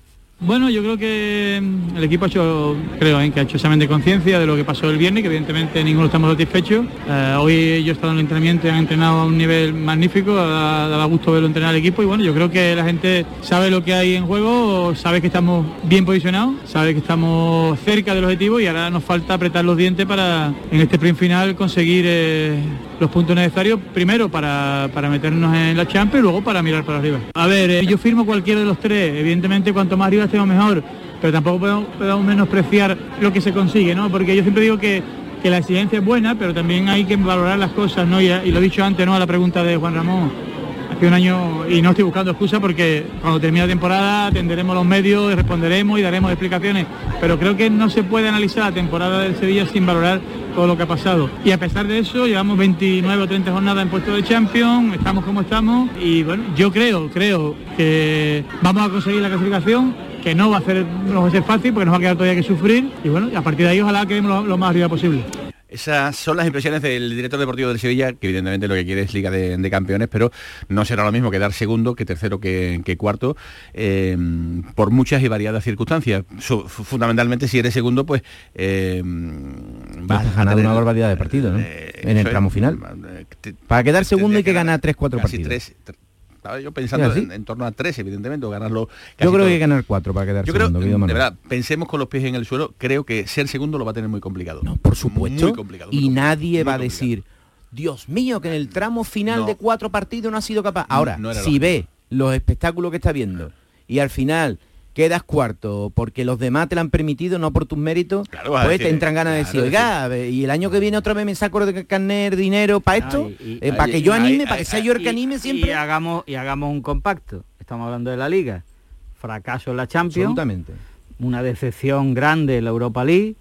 [SPEAKER 11] Bueno, yo creo que mm, el equipo ha hecho, creo, ¿eh? que ha hecho examen de conciencia de lo que pasó el viernes, que evidentemente ninguno estamos satisfechos. Eh, hoy yo he estado en el entrenamiento y han entrenado a un nivel magnífico, dado gusto verlo entrenar al equipo y bueno, yo creo que la gente sabe lo que hay en juego, sabe que estamos bien posicionados, sabe que estamos cerca del objetivo y ahora nos falta apretar los dientes para en este sprint final conseguir eh, los puntos necesarios, primero para, para meternos en la Champions y luego para mirar para arriba. A ver, eh, yo firmo cualquiera de los tres, evidentemente cuanto más arriba estemos mejor, pero tampoco podemos, podemos menospreciar lo que se consigue, ¿no? Porque yo siempre digo que, que la exigencia es buena, pero también hay que valorar las cosas, ¿no? Y, y lo he dicho antes, ¿no? A la pregunta de Juan Ramón, un año, y no estoy buscando excusa porque cuando termine la temporada atenderemos los medios, y responderemos y daremos explicaciones, pero creo que no se puede analizar la temporada del Sevilla sin valorar todo lo que ha pasado. Y a pesar de eso, llevamos 29 o 30 jornadas en puesto de Champions, estamos como estamos y bueno, yo creo, creo que vamos a conseguir la clasificación, que no va a ser, no va a ser fácil porque nos va a quedar todavía que sufrir y bueno, a partir de ahí ojalá quedemos lo, lo más arriba posible.
[SPEAKER 5] Esas son las impresiones del director deportivo del Sevilla, que evidentemente lo que quiere es Liga de, de Campeones, pero no será lo mismo quedar segundo, que tercero, que, que cuarto, eh, por muchas y variadas circunstancias. Fundamentalmente, si eres segundo, pues eh,
[SPEAKER 6] Vas a ganar una barbaridad de partidos, ¿no? en el tramo final.
[SPEAKER 5] te-
[SPEAKER 6] Para quedar segundo hay que ganar 3-4
[SPEAKER 5] casi
[SPEAKER 6] partidos.
[SPEAKER 5] tres, estaba yo pensando en, en torno a tres, evidentemente, o ganarlo casi
[SPEAKER 6] Yo creo
[SPEAKER 5] todo.
[SPEAKER 6] que hay que ganar 4 para quedar
[SPEAKER 5] Yo creo,
[SPEAKER 6] segundo. querido
[SPEAKER 5] de verdad, pensemos con los pies en el suelo, creo que ser segundo lo va a tener muy complicado. No,
[SPEAKER 6] por supuesto.
[SPEAKER 5] Muy complicado.
[SPEAKER 6] y nadie va a decir, Dios mío, que en el tramo final
[SPEAKER 5] No.
[SPEAKER 6] de cuatro partidos no ha sido capaz. Ahora,
[SPEAKER 5] no
[SPEAKER 6] si
[SPEAKER 5] lógico.
[SPEAKER 6] ve los espectáculos que está viendo y al final quedas cuarto porque los demás te lo han permitido, no por tus méritos,
[SPEAKER 5] a
[SPEAKER 6] pues
[SPEAKER 5] decir,
[SPEAKER 6] te entran ganas de
[SPEAKER 5] claro,
[SPEAKER 6] decir, oiga, y el año que viene otra vez me saco de carnet dinero para esto,
[SPEAKER 9] y-
[SPEAKER 6] Eh, para que yo anime, para que sea yo el que anime siempre.
[SPEAKER 9] Y hagamos, y hagamos un compacto. Estamos hablando de la liga. Fracaso en la Champions.
[SPEAKER 6] Absolutamente.
[SPEAKER 9] Una decepción grande en la Europa League.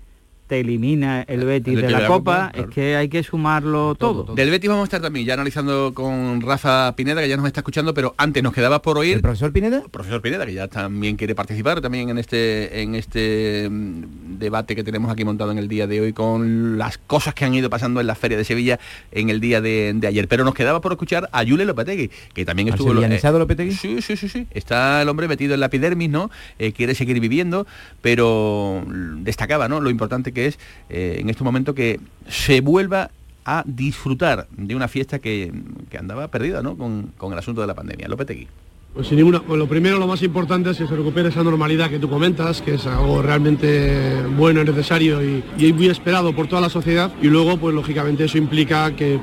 [SPEAKER 9] Te elimina el Betis
[SPEAKER 5] El
[SPEAKER 9] de la,
[SPEAKER 5] de la
[SPEAKER 9] Copa.
[SPEAKER 5] Copa, claro.
[SPEAKER 9] Es que hay que sumarlo todo.
[SPEAKER 5] Del Betis vamos a estar también ya analizando con Rafa Pineda, que ya nos está escuchando, pero antes nos quedaba por oír... ¿El
[SPEAKER 6] profesor Pineda?
[SPEAKER 5] El profesor Pineda, que ya también quiere participar también en este en este mm, debate que tenemos aquí montado en el día de hoy con las cosas que han ido pasando en la Feria de Sevilla en el día de, de ayer. Pero nos quedaba por escuchar a Yule Lopetegui, que también
[SPEAKER 6] ¿Al
[SPEAKER 5] estuvo...
[SPEAKER 6] sevillanizado Lopetegui?
[SPEAKER 5] Sí, sí, sí, sí. Está el hombre metido en la epidermis, ¿no? Eh, quiere seguir viviendo, pero destacaba, ¿no? Lo importante que es eh, en este momento que se vuelva a disfrutar de una fiesta que, que andaba perdida, ¿no? Con, con el asunto de la pandemia. Lopetegui.
[SPEAKER 12] Pues sin ninguna, pues lo primero, lo más importante es que se recupere esa normalidad que tú comentas, que es algo realmente bueno y necesario y, muy esperado por toda la sociedad. Y luego, pues lógicamente eso implica que,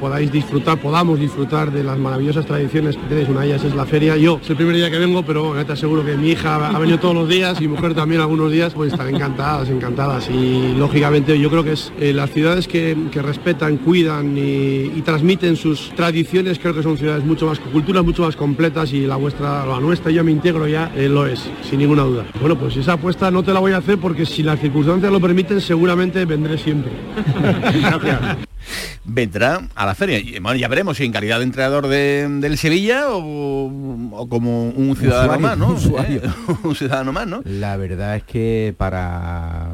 [SPEAKER 12] podáis disfrutar, podamos disfrutar de las maravillosas tradiciones que tenéis. Una de ellas es la feria. Yo es el primer día que vengo, pero ya te aseguro que mi hija ha venido todos los días y mi mujer también algunos días, pues están encantadas, encantadas. Y lógicamente yo creo que es eh, las ciudades que, que respetan, cuidan y, y transmiten sus tradiciones, creo que son ciudades mucho más, culturas mucho más completas y la vuestra, la nuestra, yo me integro ya, eh, lo es, sin ninguna duda. Bueno, pues esa apuesta no te la voy a hacer porque si las circunstancias lo permiten, seguramente vendré siempre.
[SPEAKER 5] vendrá a la feria. Y, bueno, ya veremos si en calidad de entrenador de- del Sevilla o, o como un ciudadano
[SPEAKER 6] Usuario,
[SPEAKER 5] más, ¿no?
[SPEAKER 6] usuario.
[SPEAKER 5] Eh, un ciudadano más, ¿no?
[SPEAKER 6] La verdad es que para,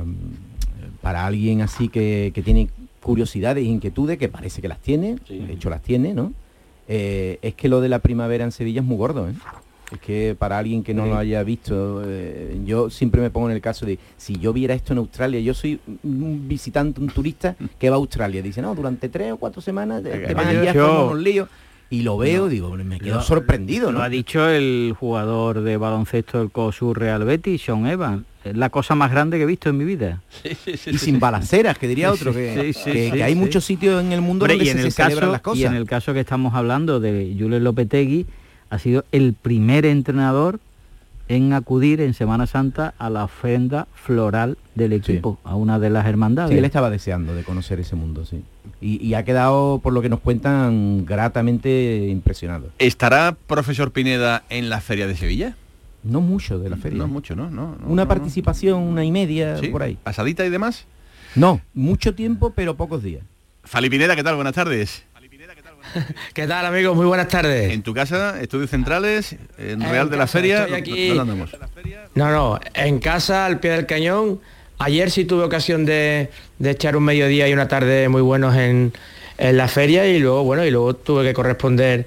[SPEAKER 6] para alguien así que, que tiene curiosidades e inquietudes, que parece que las tiene, de hecho las tiene, ¿no? Eh, es que lo de la primavera en Sevilla es muy gordo, ¿eh? Es que para alguien que no
[SPEAKER 5] Sí.
[SPEAKER 6] lo haya visto, eh, yo siempre me pongo en el caso de si yo viera esto en Australia, yo soy un visitante, un turista que va a Australia, dice, no, durante tres o cuatro semanas te, te van a formar unos líos. Y lo veo, digo, me quedo
[SPEAKER 9] Lo-
[SPEAKER 6] sorprendido, ¿no?
[SPEAKER 9] Lo ha dicho el jugador de baloncesto del COSUR Real Betis, Sean Evans. Es la cosa más grande que he visto en mi vida.
[SPEAKER 6] y sin balaceras, que diría otro, que,
[SPEAKER 9] Sí, sí,
[SPEAKER 6] que-
[SPEAKER 9] sí,
[SPEAKER 6] que hay
[SPEAKER 9] sí.
[SPEAKER 6] muchos sitios en el mundo
[SPEAKER 9] Hombre,
[SPEAKER 6] donde
[SPEAKER 9] y,
[SPEAKER 6] se,
[SPEAKER 9] en
[SPEAKER 6] se
[SPEAKER 9] el
[SPEAKER 6] celebran
[SPEAKER 9] caso,
[SPEAKER 6] las cosas.
[SPEAKER 9] y en el caso que estamos hablando de Jules Lopetegui, ha sido el primer entrenador en acudir en Semana Santa a la ofrenda floral del equipo, a una de las hermandades.
[SPEAKER 6] Sí, él estaba deseando de conocer ese mundo, sí. Y, y ha quedado, por lo que nos cuentan, gratamente impresionado.
[SPEAKER 5] ¿Estará profesor Pineda en la feria de Sevilla?
[SPEAKER 6] No mucho de la feria.
[SPEAKER 5] No mucho, ¿no? no, no,
[SPEAKER 6] una
[SPEAKER 5] no,
[SPEAKER 6] participación, una y media,
[SPEAKER 5] Sí,
[SPEAKER 6] por ahí.
[SPEAKER 5] ¿Pasadita y demás?
[SPEAKER 6] No, mucho tiempo, pero pocos días.
[SPEAKER 5] Fali Pineda, ¿qué tal? Buenas tardes.
[SPEAKER 13] ¿Qué tal, amigos? Muy buenas tardes.
[SPEAKER 5] En tu casa, estudios centrales, en
[SPEAKER 13] En
[SPEAKER 5] Real de la
[SPEAKER 13] casa,
[SPEAKER 5] Feria.
[SPEAKER 13] aquí. No, no, en casa, al pie del cañón, Ayer sí tuve ocasión de, de echar un mediodía y una tarde muy buenos en, en la feria y luego, bueno, y luego tuve que corresponder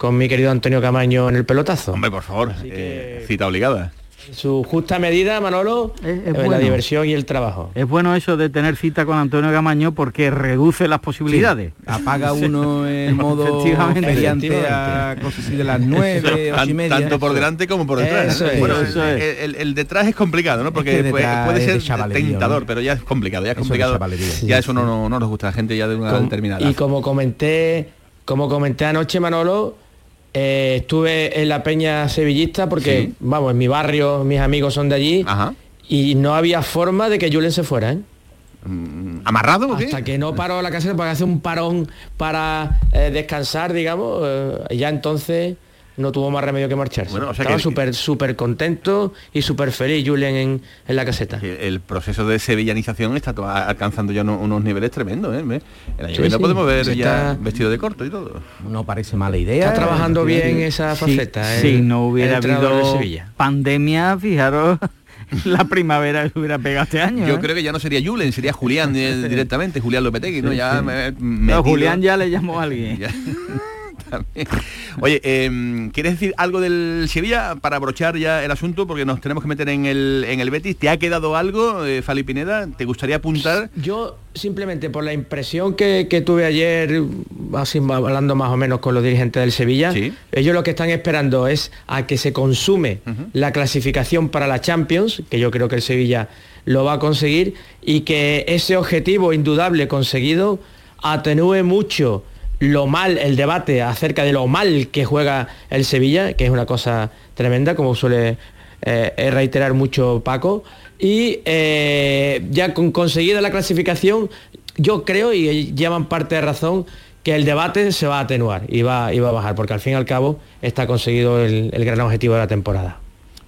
[SPEAKER 13] con mi querido Antonio Camaño en el pelotazo.
[SPEAKER 5] Hombre, por favor, eh, cita obligada.
[SPEAKER 13] Su justa medida, Manolo, es, la diversión y el trabajo.
[SPEAKER 9] Es bueno eso de tener cita con Antonio Camaño porque reduce las posibilidades.
[SPEAKER 6] Apaga uno el modo mediante a cosas así de las nueve,
[SPEAKER 5] ocho y media. Tanto por delante como por detrás. bueno, el, detrás es complicado, ¿no? Porque puede, ser tentador, pero ya es complicado, ya es complicado. ya eso no, no, nos gusta a la gente ya de una determinada.
[SPEAKER 13] Y como comenté, como comenté anoche, Manolo, eh, estuve en la peña sevillista porque, vamos, en mi barrio mis amigos son de allí y no había forma de que Julen se fuera. ¿eh?
[SPEAKER 5] Mm, ¿Amarrado?
[SPEAKER 13] Hasta que no paró la caseta para hacer un parón para eh, descansar, digamos, ya entonces no tuvo más remedio que marcharse. Bueno, Estaba súper súper contento y súper feliz Julen en, la caseta.
[SPEAKER 5] El, proceso de sevillanización está alcanzando ya unos, niveles tremendos. ¿eh? El año podemos ver ya vestido de corto y todo.
[SPEAKER 6] No parece mala idea.
[SPEAKER 13] Está trabajando bien esa faceta.
[SPEAKER 9] Si ¿eh? no hubiera habido pandemia, fijaros la primavera que hubiera pegado este año.
[SPEAKER 5] Yo
[SPEAKER 9] ¿eh?
[SPEAKER 5] creo que ya no sería Julen, sería Julián directamente, Julián Lopetegui, ¿no? Ya
[SPEAKER 9] Julián ya le llamó a alguien.
[SPEAKER 5] Oye, em, ¿quieres decir algo del Sevilla para abrochar ya el asunto? Porque nos tenemos que meter en el, en el Betis. ¿Te ha quedado algo, eh, Fali Pineda? ¿Te gustaría apuntar?
[SPEAKER 13] Yo simplemente por la impresión que, tuve ayer, así hablando más o menos con los dirigentes del Sevilla, ellos lo que están esperando es a que se consume la clasificación para la Champions, que yo creo que el Sevilla lo va a conseguir, y que ese objetivo indudable conseguido atenúe mucho lo mal, el debate acerca de lo mal que juega el Sevilla, que es una cosa tremenda, como suele eh, reiterar mucho Paco. Y eh, ya con conseguida la clasificación, yo creo, y llevan parte de razón, que el debate se va a atenuar y va, y va a bajar, porque al fin y al cabo está conseguido el, el gran objetivo de la temporada.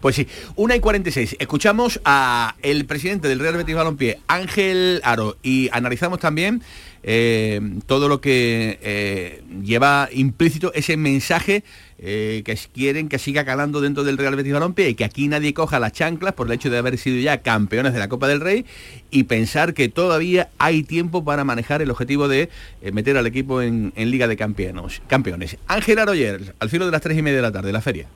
[SPEAKER 5] Pues sí, 1 y 46. Escuchamos a el presidente del Real Betis Balompié, Ángel Aro, y analizamos también eh, todo lo que eh, lleva implícito ese mensaje eh, que quieren que siga calando dentro del Real Betis Balompié y que aquí nadie coja las chanclas por el hecho de haber sido ya campeones de la Copa del Rey y pensar que todavía hay tiempo para manejar el objetivo de meter al equipo en, Liga de Campeones. campeones. Ángel al filo de las tres y media de la tarde, la feria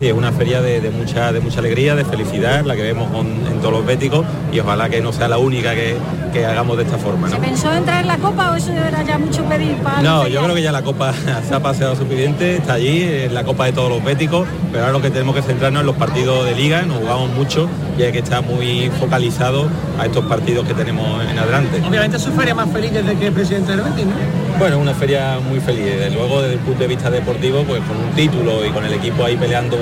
[SPEAKER 8] es una feria de, mucha, de mucha alegría, de felicidad, la que vemos en todos los béticos y ojalá que no sea la única que, hagamos de esta forma.
[SPEAKER 14] ¿Se pensó en traer la copa o eso era ya mucho pedir para
[SPEAKER 8] No, yo creo que ya la copa se ha paseado suficiente, está allí, es la copa de todos los béticos, pero ahora lo que tenemos que centrarnos en los partidos de liga, nos jugamos mucho y hay que estar muy focalizado a estos partidos que tenemos en adelante.
[SPEAKER 14] Obviamente es su feria más feliz desde que es presidente del Betis, ¿no?
[SPEAKER 8] Bueno, una feria muy feliz, desde luego desde el punto de vista deportivo, pues con un título y con el equipo ahí peleando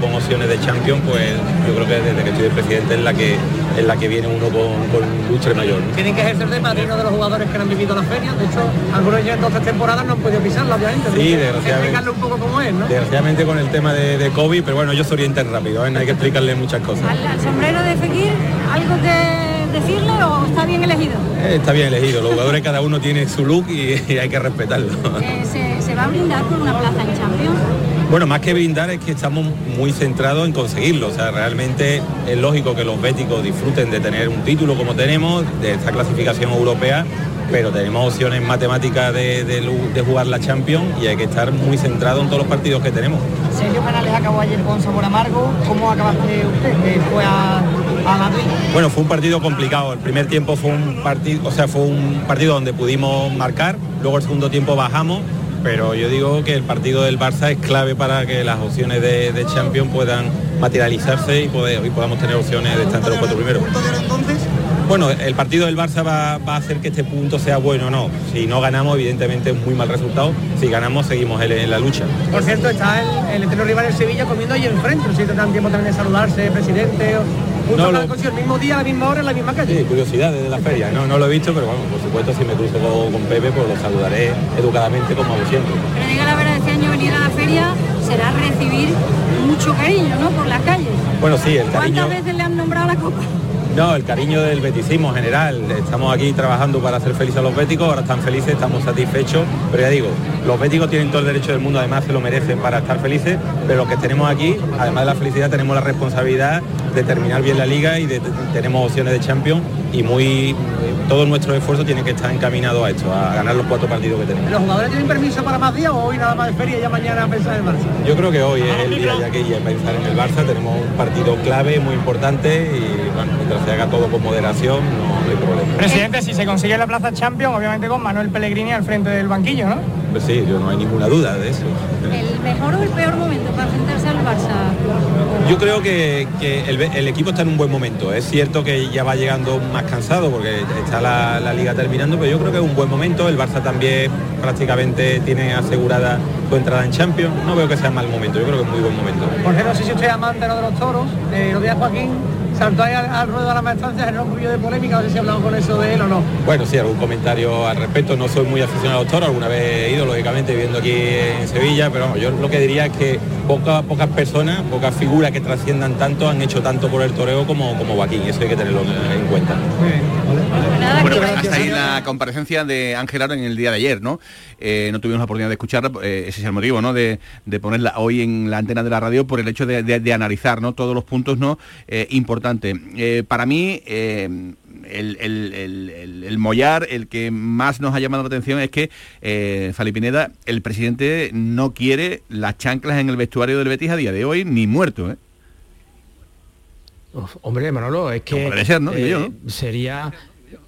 [SPEAKER 8] con, opciones de champion, pues yo creo que desde que estoy de presidente es la que es la que viene uno con, con lustre mayor.
[SPEAKER 14] Tienen que ejercer de padrino de los jugadores que han vivido la feria, de hecho algunos ya en 12 temporadas no han podido pisarla, obviamente.
[SPEAKER 8] Sí, desgraciadamente.
[SPEAKER 14] un poco cómo es, ¿no?
[SPEAKER 8] Desgraciadamente con el tema de, de COVID, pero bueno, ellos se orientan rápido, ¿eh? no hay que explicarle muchas cosas.
[SPEAKER 14] ¿Al, sombrero de Fekir algo que decirle o está bien elegido?
[SPEAKER 8] Eh, está bien elegido, los jugadores cada uno tiene su look y, hay que respetarlo.
[SPEAKER 14] Eh, ¿se, va a brindar por una plaza en Champions?
[SPEAKER 8] Bueno, más que brindar es que estamos muy centrados en conseguirlo. O sea, realmente es lógico que los béticos disfruten de tener un título como tenemos, de esta clasificación europea, pero tenemos opciones matemáticas de, jugar la Champions y hay que estar muy centrado en todos los partidos que tenemos.
[SPEAKER 14] Sergio Canales acabó ayer con sabor amargo. ¿Cómo acabaste usted? que fue a, Madrid?
[SPEAKER 8] Bueno, fue un partido complicado. El primer tiempo fue un partido, o sea, fue un partido donde pudimos marcar, luego el segundo tiempo bajamos pero yo digo que el partido del Barça es clave para que las opciones de, de Champions puedan materializarse y, poder, y podamos tener opciones de estar entre los cuatro primeros. Bueno, el partido del Barça va, a hacer que este punto sea bueno o no. Si no ganamos, evidentemente es muy mal resultado. Si ganamos, seguimos en, la lucha.
[SPEAKER 14] Por cierto, está el, el eterno rival de Sevilla comiendo ahí enfrente. Si dan tiempo también de saludarse, presidente. no, lo... el mismo día, a la misma hora, en la misma calle.
[SPEAKER 8] Sí, curiosidad de la feria. No, no lo he visto, pero bueno, por supuesto, si me cruzo con, Pepe, pues lo saludaré educadamente como hago siempre.
[SPEAKER 14] Pero diga la verdad, este año venir a la feria será recibir mucho cariño, ¿no? Por las calles.
[SPEAKER 8] Bueno, sí, el
[SPEAKER 14] cariño... ¿Cuántas veces le han nombrado la copa?
[SPEAKER 8] No, el cariño del beticismo general. Estamos aquí trabajando para hacer felices a los béticos, ahora están felices, estamos satisfechos, pero ya digo, los béticos tienen todo el derecho del mundo, además se lo merecen para estar felices, pero los que tenemos aquí, además de la felicidad, tenemos la responsabilidad de terminar bien la liga y de, tenemos opciones de Champions y muy todo nuestro esfuerzo tiene que estar encaminado a esto, a ganar los cuatro partidos que tenemos.
[SPEAKER 14] ¿Los jugadores tienen permiso para más días o hoy nada más de feria y ya mañana a pensar en el Barça?
[SPEAKER 8] Yo creo que hoy es el día ya que ya pensar en el Barça, tenemos un partido clave, muy importante y bueno, mientras se haga todo con moderación no, hay problema.
[SPEAKER 14] Presidente, si se consigue la plaza Champions, obviamente con Manuel Pellegrini al frente del banquillo, ¿no?
[SPEAKER 8] Pues sí, yo no hay ninguna duda de eso.
[SPEAKER 15] ¿El mejor o el peor momento para enfrentarse al Barça?
[SPEAKER 8] Yo creo que, el, equipo está en un buen momento. Es cierto que ya va llegando más cansado porque está la, liga terminando, pero yo creo que es un buen momento. El Barça también prácticamente tiene asegurada su entrada en Champions. No veo que sea mal momento, yo creo que es muy buen momento.
[SPEAKER 14] No sé si usted es amante de los toros, eh, lo de Joaquín saltó ahí al, ruedo de la maestranza, generó un poquillo de polémica, no sé si ha hablado con eso de él o no.
[SPEAKER 8] Bueno, sí, algún comentario al respecto. No soy muy aficionado a los toros, alguna vez he ido, lógicamente, viviendo aquí en Sevilla, pero yo lo que diría es que pocas pocas personas, pocas figuras que trasciendan tanto han hecho tanto por el toreo como, como Joaquín, eso hay que tenerlo en cuenta.
[SPEAKER 5] Bueno, hasta ahí la comparecencia de Ángel Aro en el día de ayer, ¿no? Eh, no tuvimos la oportunidad de escuchar, eh, ese es el motivo, ¿no? De, ponerla hoy en la antena de la radio por el hecho de, analizar, ¿no? Todos los puntos, ¿no? Eh, importantes. Para mí, el, el, mollar, el que más nos ha llamado la atención es que eh, Pineda, el presidente no quiere las chanclas en el vestuario del Betis a día de hoy, ni muerto, ¿eh?
[SPEAKER 13] hombre, Manolo, es que sería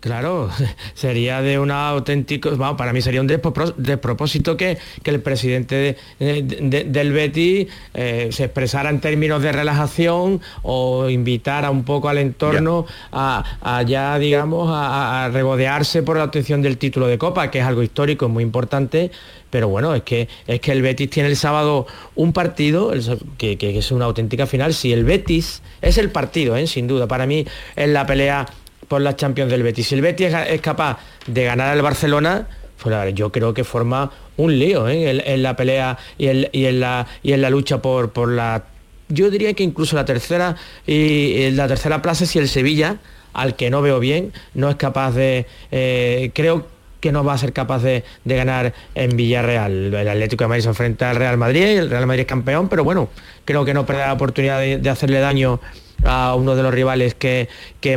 [SPEAKER 13] Claro, sería de un auténtico, para mí sería un despropósito que, que el presidente del Betty eh, se expresara en términos de relajación o invitara un poco al entorno a, ya, digamos, a, regodearse por la obtención del título de Copa, que es algo histórico, muy importante, pero bueno, es que, es que el Betis tiene el sábado un partido que, es una auténtica final. Si el Betis es el partido, ¿eh? sin duda, para mí es la pelea por la Champions del Betis. Si el Betis es capaz de ganar al Barcelona, pues yo creo que forma un lío ¿eh? en, la pelea y en, la, lucha por, por la... Yo diría que incluso la tercera y, la tercera plaza si el Sevilla, al que no veo bien, no es capaz de... Eh, creo que no va a ser capaz de, ganar en Villarreal. El Atlético de Madrid se enfrenta al Real Madrid, el Real Madrid es campeón, pero bueno, creo que no perderá la oportunidad de hacerle daño a uno de los rivales que,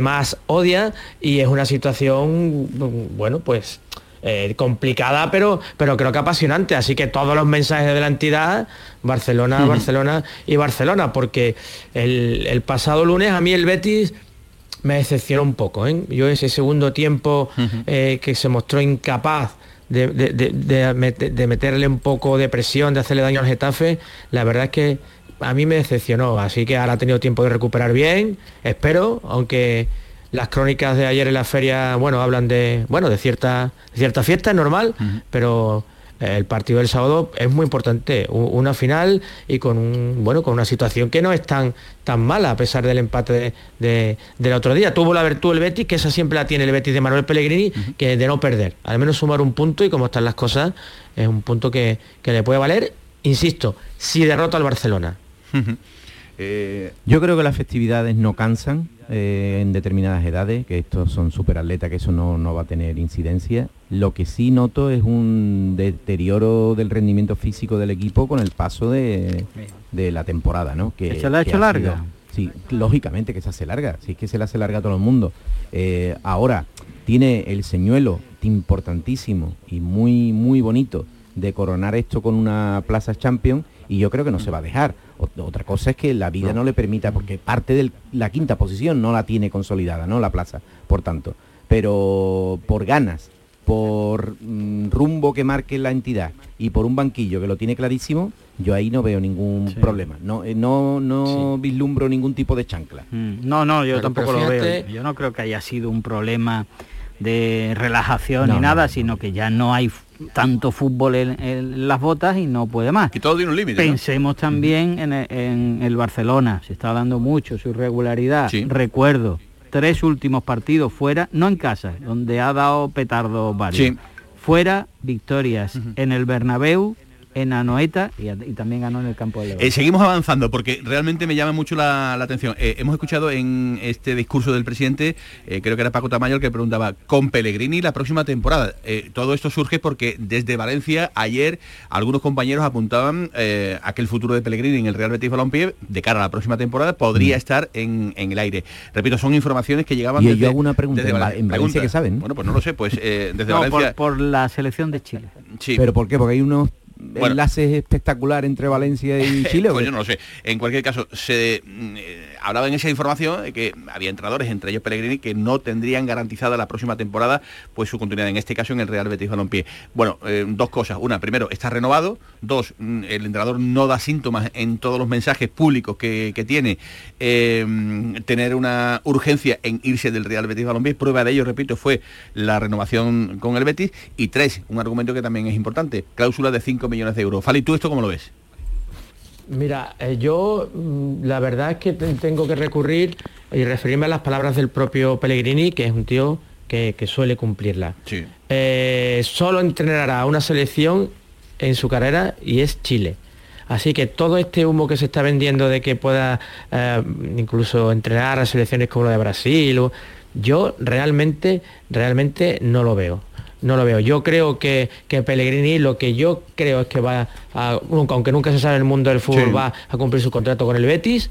[SPEAKER 13] más odia y es una situación, bueno, pues eh, complicada, pero, pero creo que apasionante. Así que todos los mensajes de la entidad, Barcelona, Barcelona y Barcelona, porque el, pasado lunes a mí el Betis me decepcionó un poco. ¿eh? Yo ese segundo tiempo eh, que se mostró incapaz de, de, meterle un poco de presión, de hacerle daño al Getafe, la verdad es que a mí me decepcionó, así que ahora ha tenido tiempo de recuperar bien, espero, aunque las crónicas de ayer en la feria, bueno, hablan de, bueno, de cierta, cierta fiesta, es normal, pero el partido del sábado es muy importante, una final y con un, bueno, con una situación que no es tan, tan mala a pesar del empate de, del otro día. Tuvo la virtud el Betis, que esa siempre la tiene el Betis de Manuel Pellegrini, que de no perder, al menos sumar un punto y como están las cosas, es un punto que, que le puede valer, insisto, si derrota al Barcelona,
[SPEAKER 6] eh, yo creo que las festividades no cansan eh, en determinadas edades, que estos son super atletas, que eso no, va a tener incidencia. Lo que sí noto es un deterioro del rendimiento físico del equipo con el paso de, la temporada, ¿no?
[SPEAKER 9] Que, ¿Se la ha hecho larga?
[SPEAKER 6] sí, lógicamente que se hace larga, si es que se la hace larga a todo el mundo. Eh, ahora, tiene el señuelo importantísimo y muy, muy bonito de coronar esto con una Plaza Champion y yo creo que no se va a dejar. Otra cosa es que la vida no, le permita, porque parte de la quinta posición no la tiene consolidada, ¿no? La plaza, por tanto. Pero por ganas, por mm, rumbo que marque la entidad y por un banquillo que lo tiene clarísimo, yo ahí no veo ningún problema. No, eh, no, no vislumbro ningún tipo de chancla.
[SPEAKER 9] Mm, no, no, yo tampoco lo veo. Yo no creo que haya sido un problema de relajación ni nada, sino que ya no hay tanto fútbol en, las botas y no puede más.
[SPEAKER 5] Y todo tiene un límite.
[SPEAKER 9] Pensemos también en, el Barcelona, se está hablando mucho su irregularidad. Recuerdo, tres últimos partidos fuera, no en casa, donde ha dado petardo varios. Fuera, victorias en el Bernabéu, en Anoeta y, también ganó en el campo de León.
[SPEAKER 5] Eh, seguimos avanzando porque realmente me llama mucho la, atención. Eh, hemos escuchado en este discurso del presidente, eh, creo que era Paco Tamayo el que preguntaba, con Pellegrini la próxima temporada. todo esto surge porque desde Valencia ayer algunos compañeros apuntaban a que el futuro de Pellegrini en el Real Betis Balompié de cara a la próxima temporada podría mm. estar en, el aire. Repito, son informaciones que llegaban
[SPEAKER 6] y desde, yo hago una pregunta, en, Valencia que saben.
[SPEAKER 5] Bueno, pues no lo sé, pues desde Valencia...
[SPEAKER 9] Por, por la selección de Chile.
[SPEAKER 6] Sí. ¿Pero por qué? Porque hay unos enlaces espectacular entre Valencia y Chile.
[SPEAKER 5] pues yo no lo sé. En cualquier caso, se mm, eh, hablaba en esa información de que había entrenadores, entre ellos Pellegrini, que no tendrían garantizada la próxima temporada pues su continuidad, en este caso en el Real Betis Balompié. Bueno, eh, dos cosas. Una, primero, está renovado. Dos, mm, el entrenador no da síntomas en todos los mensajes públicos que, tiene eh, tener una urgencia en irse del Real Betis Balompié. Prueba de ello, repito, fue la renovación con el Betis. Y tres, un argumento que también es importante, cláusula de 5 millones de euros. Fali, ¿tú esto cómo lo ves?
[SPEAKER 13] Mira, eh, yo mm, la verdad es que tengo que recurrir y referirme a las palabras del propio Pellegrini, que es un tío que, suele cumplirla. Eh, solo entrenará una selección en su carrera y es Chile. Así que todo este humo que se está vendiendo de que pueda eh, incluso entrenar a selecciones como la de Brasil, yo realmente, realmente no lo veo no lo veo. Yo creo que, que, Pellegrini lo que yo creo es que va a, aunque nunca se sabe en el mundo del fútbol, va a cumplir su contrato con el Betis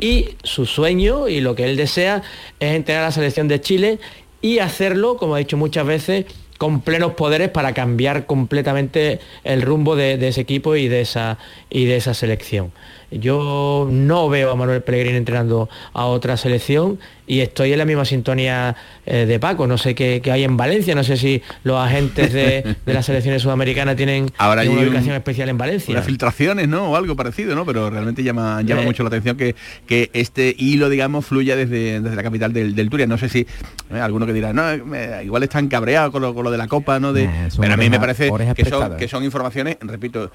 [SPEAKER 13] y su sueño y lo que él desea es entrenar a la selección de Chile y hacerlo, como he dicho muchas veces, con plenos poderes para cambiar completamente el rumbo de, de ese equipo y de esa, y de esa selección. Yo no veo a Manuel Pellegrini entrenando a otra selección y estoy en la misma sintonía eh, de Paco. No sé qué, hay en Valencia, no sé si los agentes de, las selecciones sudamericanas tienen
[SPEAKER 5] Ahora
[SPEAKER 13] una ubicación especial en Valencia.
[SPEAKER 5] Las filtraciones, ¿no? O algo parecido, ¿no? Pero realmente llama, llama eh. mucho la atención que, que este hilo, digamos, fluya desde, desde la capital del, del Turia. No sé si eh, alguno que dirá, no, igual están cabreados con lo, de la copa, ¿no? De, pero a mí me parece que son, que son informaciones, repito,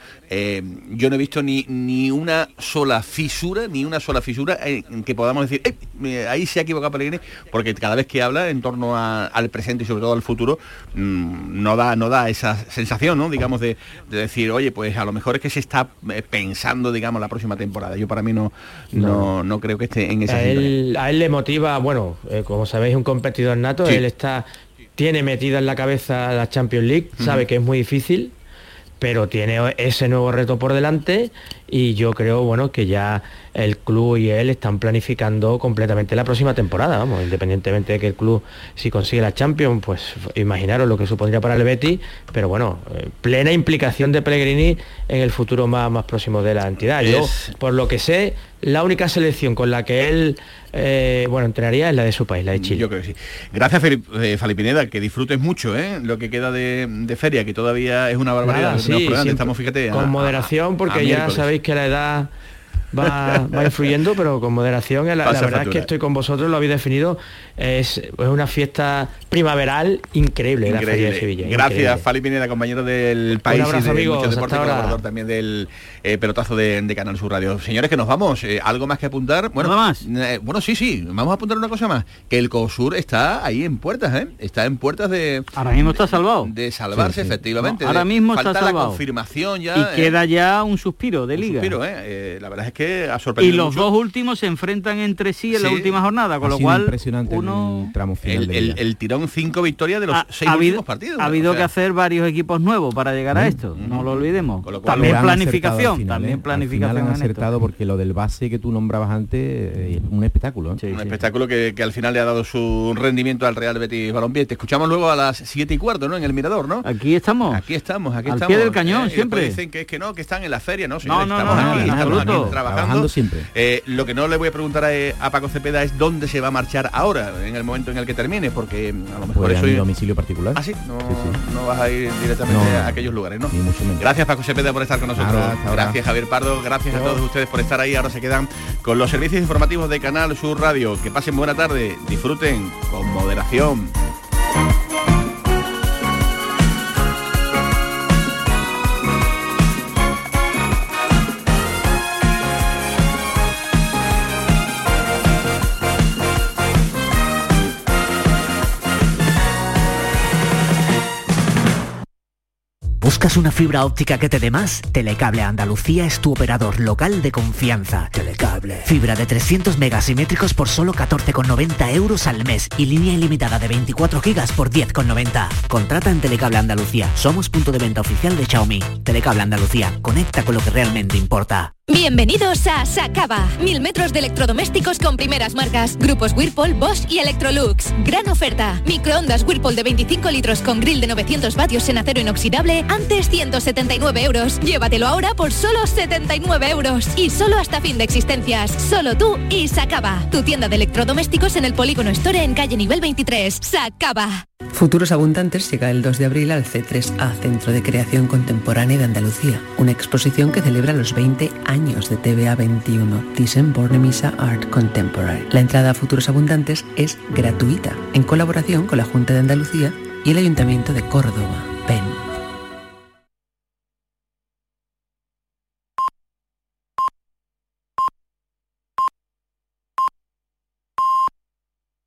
[SPEAKER 5] yo no he visto ni, ni una sola fisura, ni una sola fisura en que podamos decir, ahí se ha equivocado Pellegrini, porque cada vez que habla en torno al presente y sobre todo al futuro, mm, no, da, no da esa sensación, ¿no? digamos, de, decir, oye, pues a lo mejor es que se está eh, pensando, digamos, la próxima temporada. Yo para mí no, no, no creo que esté en esa
[SPEAKER 13] a él, a él le motiva, bueno, eh, como sabéis, un competidor nato, él está tiene metida en la cabeza la Champions League, sabe que es muy difícil, pero tiene ese nuevo reto por delante y yo creo bueno que ya el club y él están planificando completamente la próxima temporada, vamos, independientemente de que el club si consigue la Champions, pues imaginaros lo que supondría para el Betty, pero bueno, eh, plena implicación de Pellegrini en el futuro más, más próximo de la entidad. Yo, por lo que sé, la única selección con la que él eh, bueno, entrenaría es la de su país, la de Chile.
[SPEAKER 5] Yo creo que sí. Gracias, eh, Falipineda, que disfrutes mucho ¿eh? lo que queda de, feria, que todavía es una barbaridad.
[SPEAKER 13] sí, estamos, fíjate, con moderación, porque ya sabéis que la edad va, influyendo, pero con moderación. La, verdad es que estoy con vosotros, lo habéis definido, es, una fiesta primaveral increíble, la Feria de Sevilla.
[SPEAKER 5] Gracias, Fali Pineda, compañero del país y de amigos, deporte, también del eh, pelotazo de, Canal Sur Radio. Señores, que nos vamos, eh, ¿algo más que apuntar? Bueno,
[SPEAKER 9] más?
[SPEAKER 5] Eh, bueno, sí, sí, vamos a apuntar una cosa más, que el COSUR está ahí en puertas, ¿eh? Está en puertas de...
[SPEAKER 9] Ahora mismo está salvado.
[SPEAKER 5] De salvarse, efectivamente.
[SPEAKER 9] ahora mismo está salvado.
[SPEAKER 5] la confirmación ya.
[SPEAKER 9] Y queda ya un suspiro de liga.
[SPEAKER 5] suspiro, la verdad es que ha sorprendido
[SPEAKER 9] Y los dos últimos se enfrentan entre sí en la última jornada, con lo cual
[SPEAKER 6] impresionante uno... el tramo final
[SPEAKER 5] el, tirón cinco victorias de los seis últimos partidos.
[SPEAKER 9] Ha habido que hacer varios equipos nuevos para llegar a mm, esto, no lo olvidemos. también planificación, también planificación.
[SPEAKER 6] han acertado porque lo del base que tú nombrabas antes es un espectáculo.
[SPEAKER 5] un espectáculo que, al final le ha dado su rendimiento al Real Betis Balompié. Te escuchamos luego a las siete y cuarto, ¿no? En el Mirador, ¿no?
[SPEAKER 9] Aquí estamos.
[SPEAKER 5] Aquí estamos, aquí
[SPEAKER 9] al
[SPEAKER 5] estamos.
[SPEAKER 9] pie del cañón,
[SPEAKER 5] eh,
[SPEAKER 9] siempre.
[SPEAKER 5] Dicen que es que no, que están en la feria, ¿no?
[SPEAKER 9] no, no, estamos, aquí, estamos aquí,
[SPEAKER 5] trabajando. siempre. Eh, lo que no le voy a preguntar a, Paco Cepeda es dónde se va a marchar ahora, en el momento en el que termine, porque a lo mejor
[SPEAKER 6] eso... Mi domicilio particular.
[SPEAKER 5] Ah, sí, no, vas a ir directamente a aquellos lugares, ¿no? Gracias Paco Cepeda por estar con nosotros. gracias Javier Pardo, gracias a todos ustedes por estar ahí. Ahora se quedan con los servicios informativos de Canal Sur Radio. Que pasen buena tarde, disfruten con moderación.
[SPEAKER 16] ¿Buscas una fibra óptica que te dé más? Telecable Andalucía es tu operador local de confianza. Telecable. Fibra de 300 megasimétricos por solo 14,90 euros al mes y línea ilimitada de 24 gigas por 10,90. Contrata en Telecable Andalucía. Somos punto de venta oficial de Xiaomi. Telecable Andalucía. Conecta con lo que realmente importa.
[SPEAKER 17] Bienvenidos a Sacaba. Mil metros de electrodomésticos con primeras marcas. Grupos Whirlpool, Bosch y Electrolux. Gran oferta. Microondas Whirlpool de 25 litros con grill de 900 vatios en acero inoxidable. Antes 179 euros. Llévatelo ahora por solo 79 euros. Y solo hasta fin de existencias. Solo tú y Sacaba. Tu tienda de electrodomésticos en el Polígono Store en calle nivel 23. Sacaba.
[SPEAKER 18] Futuros Abundantes llega el 2 de abril al C3A, Centro de Creación Contemporánea de Andalucía, una exposición que celebra los 20 años de TVA 21, Thyssen-Bornemisza Art Contemporary. La entrada a Futuros Abundantes es gratuita, en colaboración con la Junta de Andalucía y el Ayuntamiento de Córdoba. Ven.